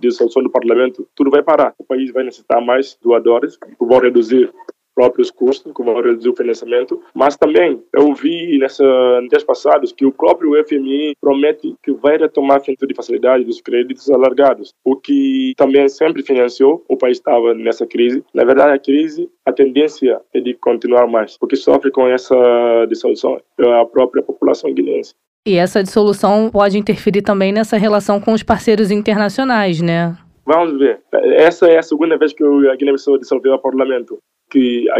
dissolução do parlamento, tudo vai parar. O país vai necessitar mais doadores vão reduzir próprios custos, como vão reduzir o financiamento, mas também eu vi nessa, dias passados que o próprio FMI promete que vai retomar a de facilidade dos créditos alargados, o que também sempre financiou, o país estava nessa crise. Na verdade, a crise, a tendência é de continuar mais, porque sofre com essa dissolução a própria população guinense. E essa dissolução pode interferir também nessa relação com os parceiros internacionais, né? Vamos ver. Essa é a segunda vez que a Guiné-Bissau dissolveu o parlamento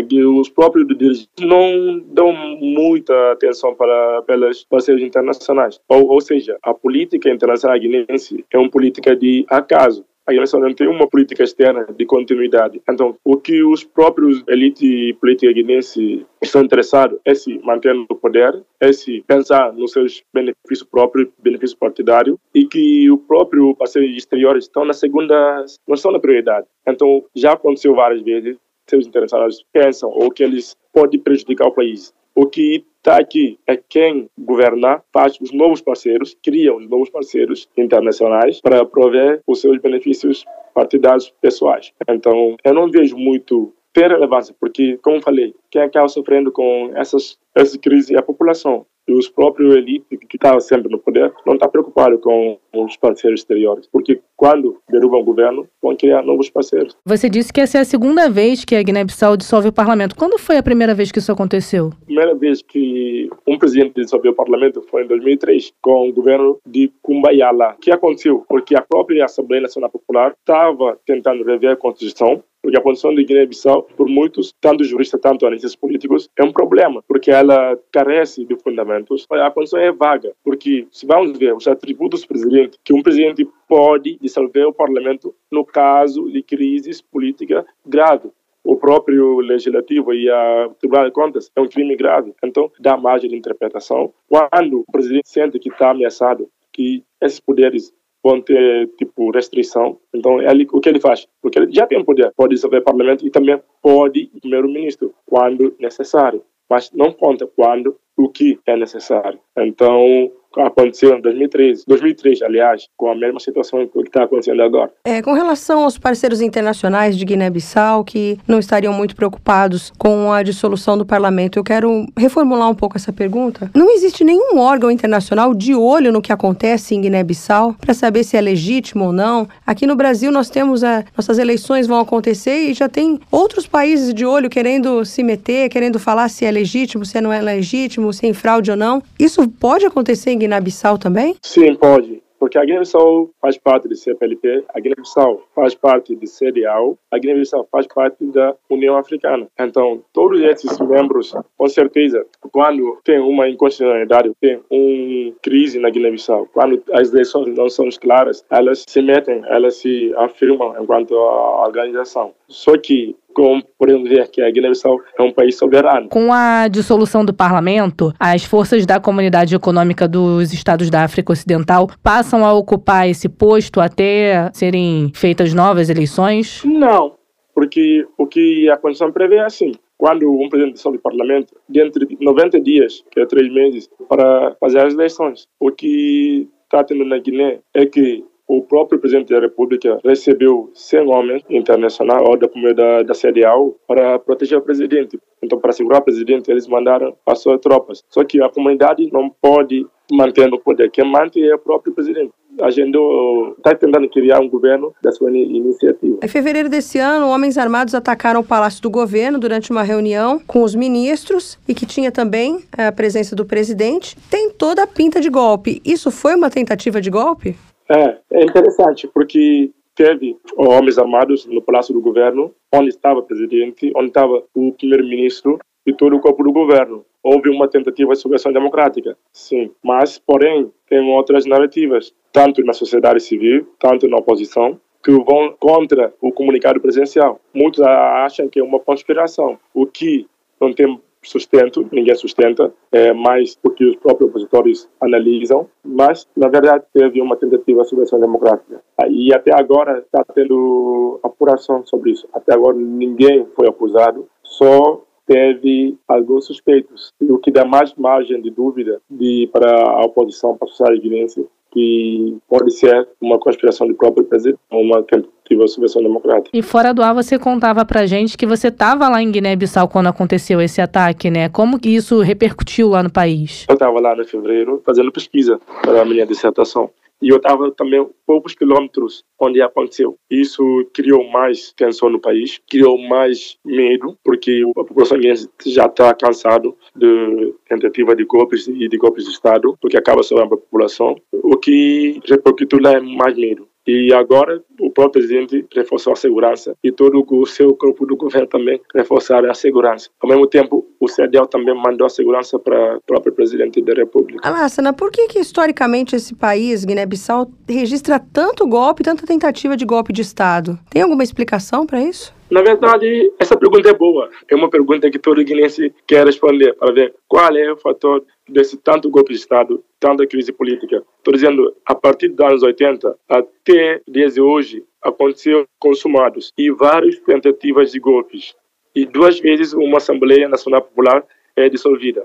que os próprios dirigentes não dão muita atenção para pelas parceiros internacionais. Ou, ou seja, a política internacional guinense é uma política de acaso. a Guiné-Bissau não tem uma política externa de continuidade. Então, o que os próprios elite política guinense estão interessados é se manter no poder, é se pensar nos seus benefícios próprios, benefício partidário, e que o próprio parceiro exterior estão na segunda, não estão na prioridade. Então, já aconteceu várias vezes, seus interessados pensam ou que eles podem prejudicar o país. O que está aqui é quem governar faz os novos parceiros, cria os novos parceiros internacionais para prover os seus benefícios partidários pessoais. Então, eu não vejo muito ter relevância, porque, como falei, quem acaba sofrendo com essas, essas crises é a população e os próprios elites que estavam sempre no poder não estão preocupados com os parceiros exteriores, porque quando derrubam o governo, vão criar novos parceiros. Você disse que essa é a segunda vez que a Guiné-Bissau dissolve o parlamento. Quando foi a primeira vez que isso aconteceu? A primeira vez que um presidente dissolveu o parlamento foi em 2003, com o governo de Kumbayala. O que aconteceu? Porque a própria Assembleia Nacional Popular estava tentando rever a Constituição porque a posição de Guiné-Bissau, por muitos, tanto juristas, tanto analistas políticos, é um problema, porque ela carece de fundamentos. A posição é vaga, porque se vamos ver os atributos do presidente, que um presidente pode dissolver o parlamento no caso de crises política grave o próprio legislativo e a Tribunal de Contas é um crime grave. Então, dá margem de interpretação. Quando o presidente sente que está ameaçado, que esses poderes vão ter tipo restrição. Então, ele, o que ele faz? Porque ele já tem poder, pode dissolver o parlamento e também pode primeiro-ministro quando necessário, mas não conta quando o que é necessário. Então, aconteceu em 2013, 2003, aliás, com a mesma situação que está acontecendo agora. É, com relação aos parceiros internacionais de Guiné-Bissau que não estariam muito preocupados com a dissolução do parlamento, eu quero reformular um pouco essa pergunta. Não existe nenhum órgão internacional de olho no que acontece em Guiné-Bissau para saber se é legítimo ou não. Aqui no Brasil nós temos a, nossas eleições vão acontecer e já tem outros países de olho querendo se meter, querendo falar se é legítimo, se não é legítimo, se é fraude ou não. Isso pode acontecer em Guiné-Bissau também? Sim, pode. Porque a Guiné-Bissau faz parte do CPLP, a Guiné-Bissau faz parte do CDAO, a Guiné-Bissau faz parte da União Africana. Então, todos esses membros, com certeza, quando tem uma inconstitucionalidade, tem uma crise na Guiné-Bissau, quando as eleições não são claras, elas se metem, elas se afirmam enquanto organização. Só que como podemos ver que a Guiné-Bissau é um país soberano. Com a dissolução do parlamento, as forças da Comunidade Econômica dos Estados da África Ocidental passam a ocupar esse posto até serem feitas novas eleições? Não, porque o que a Constituição prevê é assim. Quando um presidente dissolve o parlamento, dentro de 90 dias, que é três meses, para fazer as eleições. O que está tendo na Guiné é que o próprio presidente da República recebeu 100 homens internacionais ou da, da, da CDAO para proteger o presidente. Então, para segurar o presidente, eles mandaram as suas tropas. Só que a comunidade não pode manter no poder. Quem mantém é o próprio presidente agendou, está tentando criar um governo da sua iniciativa. Em fevereiro desse ano, homens armados atacaram o Palácio do Governo durante uma reunião com os ministros e que tinha também a presença do presidente. Tem toda a pinta de golpe. Isso foi uma tentativa de golpe? É, é interessante, porque teve homens armados no Palácio do Governo, onde estava o presidente, onde estava o primeiro-ministro e todo o corpo do governo. Houve uma tentativa de subversão democrática, sim, mas, porém, tem outras narrativas, tanto na sociedade civil, tanto na oposição, que vão contra o comunicado presencial. Muitos acham que é uma conspiração, o que não tem sustento, ninguém sustenta, é mais porque os próprios opositores analisam, mas, na verdade, teve uma tentativa de subversão democrática. E até agora está tendo apuração sobre isso. Até agora ninguém foi acusado, só teve alguns suspeitos, o que dá mais margem de dúvida de, para a oposição, para a sociedade guinense, que pode ser uma conspiração do próprio presidente, uma tentativa de subversão democrática. E fora do ar, você contava pra gente que você estava lá em Guiné-Bissau quando aconteceu esse ataque, né? Como que isso repercutiu lá no país? Eu estava lá em fevereiro fazendo pesquisa para a minha dissertação. E eu estava também poucos quilômetros onde aconteceu. Isso criou mais tensão no país, criou mais medo, porque a população já está cansado de tentativa de golpes e de golpes de Estado, porque acaba sobre a população. O que repercutiu lá é mais medo. E agora o próprio presidente reforçou a segurança e todo o seu grupo do governo também reforçaram a segurança. Ao mesmo tempo, o CEDEL também mandou a segurança para o próprio presidente da República. Alassana, por que, que historicamente esse país, Guiné-Bissau, registra tanto golpe, tanta tentativa de golpe de Estado? Tem alguma explicação para isso? Na verdade, essa pergunta é boa. É uma pergunta que todo guinense quer responder para ver qual é o fator desse tanto golpe de Estado, tanta crise política. Estou dizendo, a partir dos anos 80 até desde hoje, aconteceu consumados e várias tentativas de golpes. E duas vezes uma Assembleia Nacional Popular é dissolvida.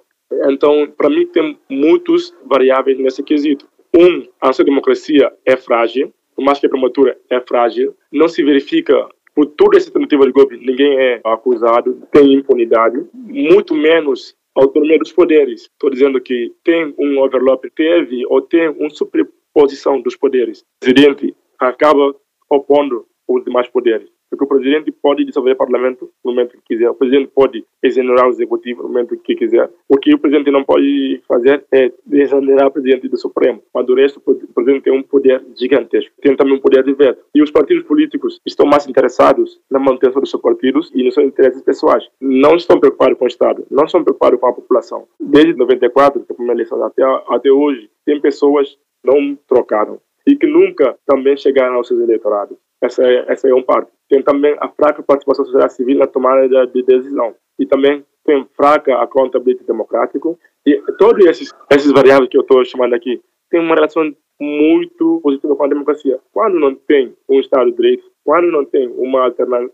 Então, para mim, tem muitos variáveis nesse quesito. Um, a nossa democracia é frágil, por mais que a promotura é frágil, não se verifica por toda essa tentativa de golpe, ninguém é acusado, tem impunidade, muito menos autonomia dos poderes. Estou dizendo que tem um overlap, teve ou tem uma superposição dos poderes. O presidente acaba opondo os demais poderes. Porque o presidente pode dissolver o parlamento no momento que quiser, o presidente pode exonerar o executivo no momento que quiser. O que o presidente não pode fazer é exonerar o presidente do Supremo. Mas do resto, o presidente tem um poder gigantesco, tem também um poder de veto. E os partidos políticos estão mais interessados na manutenção dos seus partidos e nos seus interesses pessoais. Não estão preocupados com o Estado, não estão preocupados com a população. Desde 94, que é a primeira eleição, até, até hoje, tem pessoas que não trocaram e que nunca também chegaram aos seus eleitorados. Essa é, essa é uma parte. Tem também a fraca participação da sociedade civil na tomada de decisão. E também tem fraca accountability democrático. E todos esses, esses variáveis que eu estou chamando aqui têm uma relação muito positiva com a democracia. Quando não tem um Estado de Direito, quando não tem uma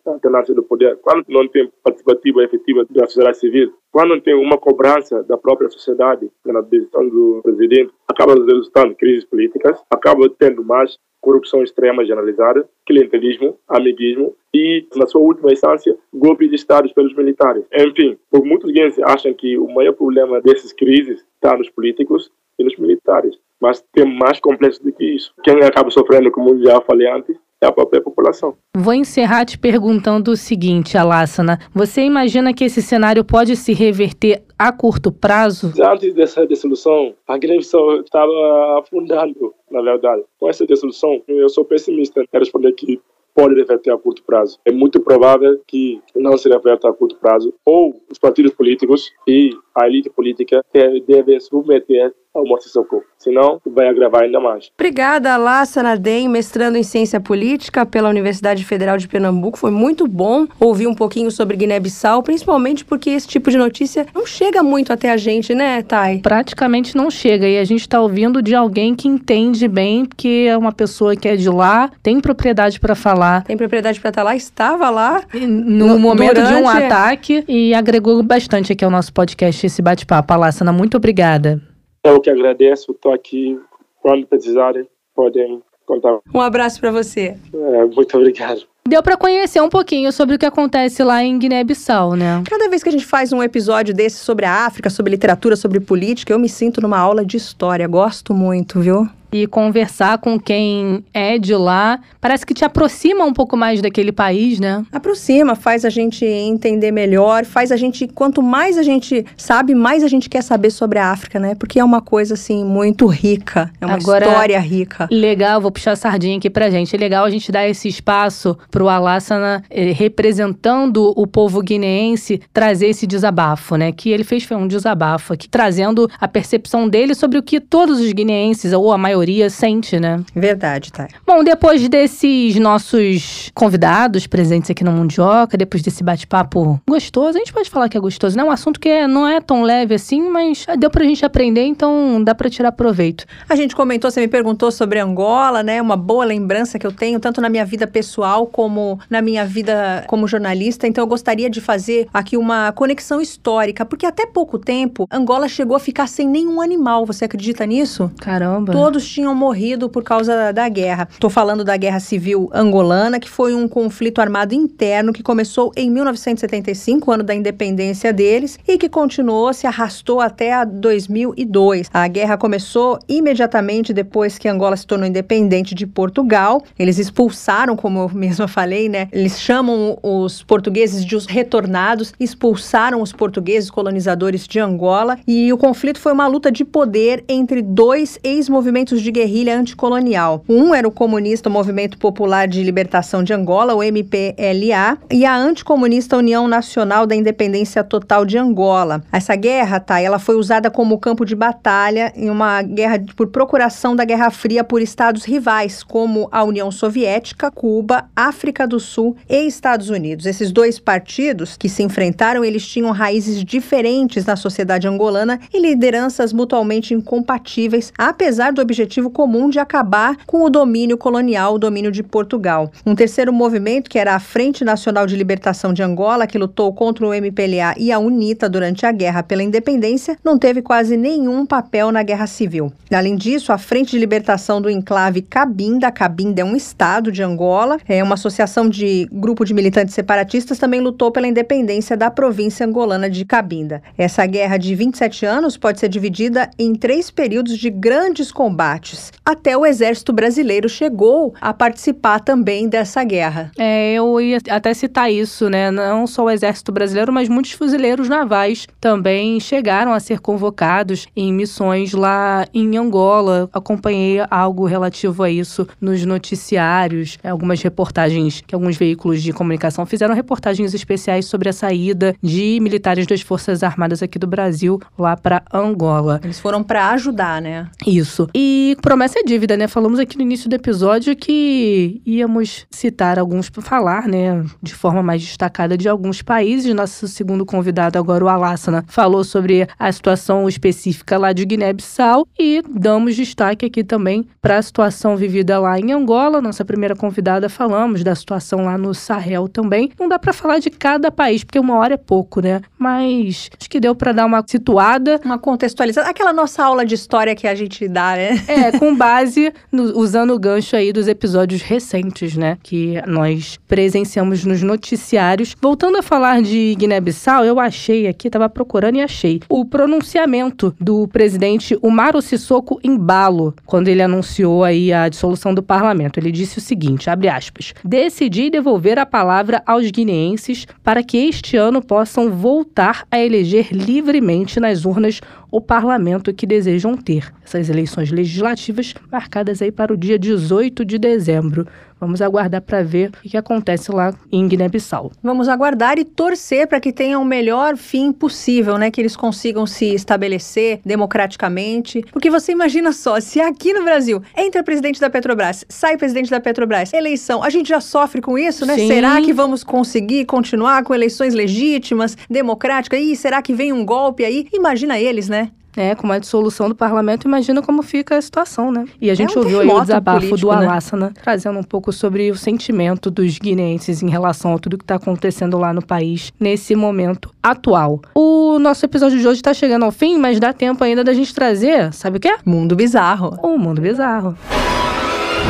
alternância do poder, quando não tem participativa efetiva da sociedade civil, quando não tem uma cobrança da própria sociedade na decisão do presidente, acaba resultando crises políticas, acaba tendo mais corrupção extrema generalizada, clientelismo, amiguismo e, na sua última instância, golpe de Estado pelos militares. Enfim, por muitos guineses acham que o maior problema dessas crises está nos políticos e nos militares, mas tem mais complexo do que isso. Quem acaba sofrendo, como já falei antes, é a própria população. Vou encerrar te perguntando o seguinte, Alassana. Você imagina que esse cenário pode se reverter a curto prazo? Antes dessa dissolução, a Guiné-Bissau estava afundando, na verdade. Com essa dissolução, eu sou pessimista em responder que pode reverter a curto prazo. É muito provável que não se reverta a curto prazo, ou os partidos políticos e a elite política devem submeter ao morte socorro, senão vai agravar ainda mais. Obrigada, Lassa Nadem, mestrando em Ciência Política pela Universidade Federal de Pernambuco. Foi muito bom ouvir um pouquinho sobre Guiné-Bissau, principalmente porque esse tipo de notícia não chega muito até a gente, né, Thay? Praticamente não chega, e a gente está ouvindo de alguém que entende bem, que é uma pessoa que é de lá, tem propriedade para falar. Tem propriedade para estar lá, estava lá. No, no momento durante... de um ataque, e agregou bastante aqui ao nosso podcast esse bate-papo. Alassana, muito obrigada. Eu que agradeço, estou aqui quando precisarem, podem contar. Um abraço para você. É, muito obrigado. Deu para conhecer um pouquinho sobre o que acontece lá em Guiné-Bissau, né? Cada vez que a gente faz um episódio desse sobre a África, sobre literatura, sobre política, eu me sinto numa aula de história. Gosto muito, viu? E conversar com quem é de lá, parece que te aproxima um pouco mais daquele país, né? Aproxima, faz a gente entender melhor, faz a gente, quanto mais a gente sabe, mais a gente quer saber sobre a África, né? Porque é uma coisa assim muito rica, é uma Agora, história rica. Legal, vou puxar a sardinha aqui pra gente. É legal a gente dar esse espaço pro Alassana eh, representando o povo guineense trazer esse desabafo, né? Que ele fez foi um desabafo aqui, trazendo a percepção dele sobre o que todos os guineenses ou a maioria maioria sente, né? Verdade, tá. Bom, depois desses nossos convidados presentes aqui no Mundioca, depois desse bate-papo gostoso, a gente pode falar que é gostoso, né? Um assunto que é, não é tão leve assim, mas deu pra gente aprender, então dá pra tirar proveito. A gente comentou, você me perguntou sobre Angola, né? Uma boa lembrança que eu tenho, tanto na minha vida pessoal como na minha vida como jornalista. Então eu gostaria de fazer aqui uma conexão histórica, porque até pouco tempo Angola chegou a ficar sem nenhum animal. Você acredita nisso? Caramba. Todos tinham morrido por causa da guerra. Estou falando da Guerra Civil Angolana, que foi um conflito armado interno que começou em 1975, ano da independência deles, e que continuou, se arrastou até 2002. A guerra começou imediatamente depois que Angola se tornou independente de Portugal. Eles expulsaram, como eu mesma falei, né? Eles chamam os portugueses de os retornados, expulsaram os portugueses colonizadores de Angola, e o conflito foi uma luta de poder entre dois ex-movimentos de guerrilha anticolonial. Um era o comunista Movimento Popular de Libertação de Angola, o MPLA, e a anticomunista União Nacional da Independência Total de Angola. Essa guerra, tá, ela foi usada como campo de batalha em uma guerra por procuração da Guerra Fria por estados rivais, como a União Soviética, Cuba, África do Sul e Estados Unidos. Esses dois partidos que se enfrentaram, eles tinham raízes diferentes na sociedade angolana e lideranças mutualmente incompatíveis, apesar do objetivo comum de acabar com o domínio colonial, o domínio de Portugal. Um terceiro movimento, que era a Frente Nacional de Libertação de Angola, que lutou contra o MPLA e a UNITA durante a Guerra pela Independência, não teve quase nenhum papel na Guerra Civil. Além disso, a Frente de Libertação do Enclave Cabinda, Cabinda é um estado de Angola, é uma associação de grupo de militantes separatistas, também lutou pela independência da província angolana de Cabinda. Essa guerra de 27 anos pode ser dividida em três períodos de grandes combates. Até o exército brasileiro chegou a participar também dessa guerra. É, eu ia até citar isso, né? Não só o exército brasileiro, mas muitos fuzileiros navais também chegaram a ser convocados em missões lá em Angola. Acompanhei algo relativo a isso nos noticiários, algumas reportagens que alguns veículos de comunicação fizeram reportagens especiais sobre a saída de militares das Forças Armadas aqui do Brasil lá para Angola. Eles foram para ajudar, né? Isso. E promessa é dívida, né? Falamos aqui no início do episódio que íamos citar alguns, falar, né, de forma mais destacada de alguns países. Nosso segundo convidado agora, o Alassana, falou sobre a situação específica lá de Guiné-Bissau e damos destaque aqui também para a situação vivida lá em Angola. Nossa primeira convidada falamos da situação lá no Sahel também. Não dá para falar de cada país, porque uma hora é pouco, né? Mas acho que deu para dar uma situada. Uma contextualizada. Aquela nossa aula de história que a gente dá, né? É, com base, no, usando o gancho aí dos episódios recentes, né? Que nós presenciamos nos noticiários. Voltando a falar de Guiné-Bissau, eu achei aqui, tava procurando e achei, o pronunciamento do presidente Umaro Sissoko Embalo, quando ele anunciou aí a dissolução do parlamento. Ele disse o seguinte, abre aspas, decidi devolver a palavra aos guineenses para que este ano possam voltar a eleger livremente nas urnas o parlamento que desejam ter. Essas eleições legislativas marcadas aí para o dia 18 de dezembro. Vamos aguardar para ver o que acontece lá em Guiné-Bissau. Vamos aguardar e torcer para que tenha o melhor fim possível, né? Que eles consigam se estabelecer democraticamente. Porque você imagina só, se aqui no Brasil entra presidente da Petrobras, sai presidente da Petrobras, eleição, a gente já sofre com isso, né? Sim. Será que vamos conseguir continuar com eleições legítimas, democráticas? Ih, será que vem um golpe aí? Imagina eles, né? É, com a dissolução do parlamento, imagina como fica a situação, né? E a gente um ouviu aí o desabafo político, do né? Alassana, trazendo um pouco sobre o sentimento dos guineenses em relação a tudo que está acontecendo lá no país nesse momento atual. O nosso episódio de hoje está chegando ao fim, mas dá tempo ainda da gente trazer, sabe o quê? Mundo bizarro. O Mundo Bizarro.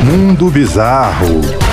Mundo Bizarro.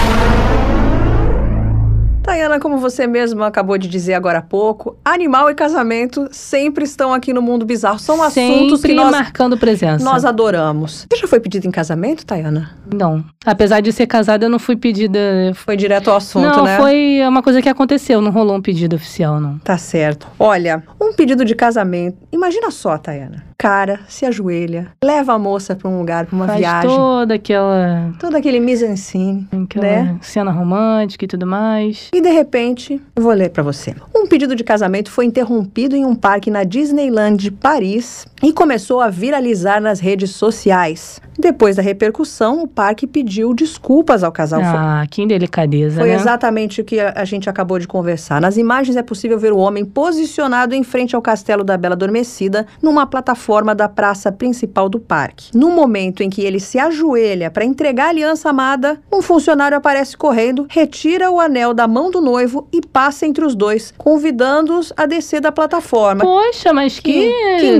Tayana, como você mesma acabou de dizer agora há pouco, animal e casamento sempre estão aqui no mundo bizarro. São assuntos Sempre que nós, marcando presença. nós adoramos. Você já foi pedido em casamento, Tayana? Não. Apesar de ser casada, eu não fui pedida. Foi direto ao assunto, não, né? foi uma coisa que aconteceu, não rolou um pedido oficial, não. Tá certo. Olha, um pedido de casamento. Imagina só, Tayana. Cara, se ajoelha, leva a moça pra um lugar, pra uma Faz viagem. toda aquela, Todo aquele mise-en-scène, aquela né? cena romântica e tudo mais. E de repente, eu vou ler pra você. Um pedido de casamento foi interrompido em um parque na Disneyland de Paris e começou a viralizar nas redes sociais. Depois da repercussão, o parque pediu desculpas ao casal. Ah, que delicadeza, Foi né? exatamente o que a, gente acabou de conversar. Nas imagens é possível ver o homem posicionado em frente ao castelo da Bela Adormecida, numa plataforma da praça principal do parque. No momento em que ele se ajoelha para entregar a aliança amada, um funcionário aparece correndo, retira o anel da mão do noivo e passa entre os dois, convidando-os a descer da plataforma. Poxa, mas que... Que- que Não,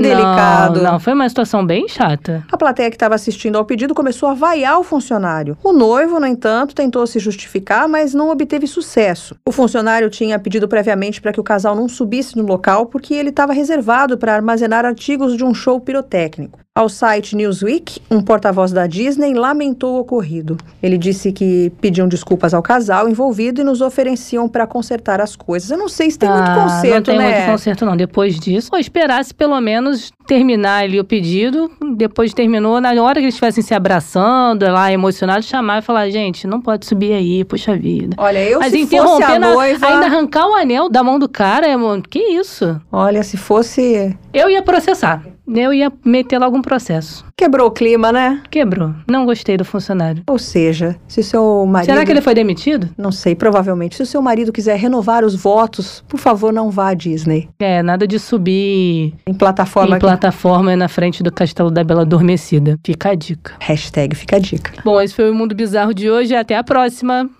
Não, foi uma situação bem chata. A plateia que estava assistindo ao pedido começou a vaiar o funcionário. O noivo, no entanto, tentou se justificar, mas não obteve sucesso. O funcionário tinha pedido previamente para que o casal não subisse no local porque ele estava reservado para armazenar artigos de um show pirotécnico. Ao site Newsweek, um porta-voz da Disney lamentou o ocorrido. Ele disse que pediam desculpas ao casal envolvido e nos ofereciam para consertar as coisas. Eu não sei se tem muito Ah, conserto, não tem né? muito conserto, não. Depois disso, ou esperasse pelo menos terminar ali o pedido. Depois terminou, na hora que eles estivessem se abraçando, lá, emocionados, chamar e falar: gente, não pode subir aí, puxa vida. Olha, eu Mas se fosse interromper, a na- noiva... ainda arrancar o anel da mão do cara, é, que isso? Olha, se fosse... Eu ia processar. Eu ia meter logo um processo. Quebrou o clima, né? Quebrou. Não gostei do funcionário. Ou seja, se seu marido... Será que ele foi demitido? Não sei, provavelmente. Se o seu marido quiser renovar os votos, por favor, não vá à Disney. É, nada de subir Em plataforma... em plataforma na frente do Castelo da Bela Adormecida. Fica a dica. Hashtag fica a dica. Bom, esse foi o Mundo Bizarro de hoje. Até a próxima.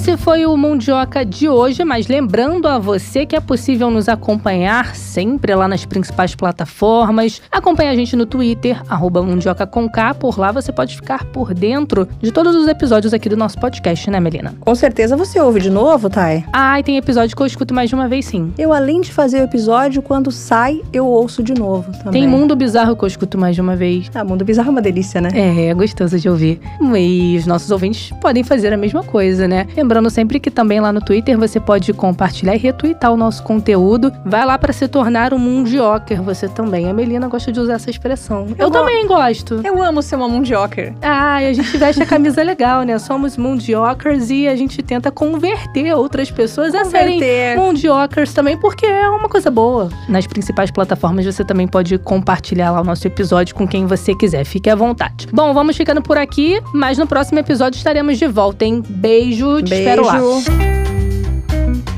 Esse foi o Mundioca de hoje, mas lembrando a você que é possível nos acompanhar sempre lá nas principais plataformas. Acompanhe a gente no Twitter, arroba Mundioca com K. Por lá você pode ficar por dentro de todos os episódios aqui do nosso podcast, né, Melina? Com certeza você ouve de novo, Thay? Ah, e tem episódio que eu escuto mais de uma vez, sim. Eu, além de fazer o episódio, quando sai, eu ouço de novo também. Tem Mundo Bizarro que eu escuto mais de uma vez. Ah, Mundo Bizarro é uma delícia, né? É, é gostoso de ouvir. E os nossos ouvintes podem fazer a mesma coisa, né? Lembrando sempre que também lá no Twitter você pode compartilhar e retweetar o nosso conteúdo. Vai lá para se tornar um mundioker você também. A Melina gosta de usar essa expressão. Eu, Eu também gosto. Eu amo ser uma mundioker. Ah, e a gente veste a camisa legal, né? Somos mundiokers e a gente tenta converter outras pessoas a serem Converter. mundiokers também, porque é uma coisa boa. Nas principais plataformas você também pode compartilhar lá o nosso episódio com quem você quiser. Fique à vontade. Bom, vamos ficando por aqui, mas no próximo episódio estaremos de volta, hein? Beijo, te espero lá.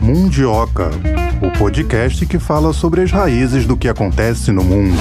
Mundioca, o podcast que fala sobre as raízes do que acontece no mundo.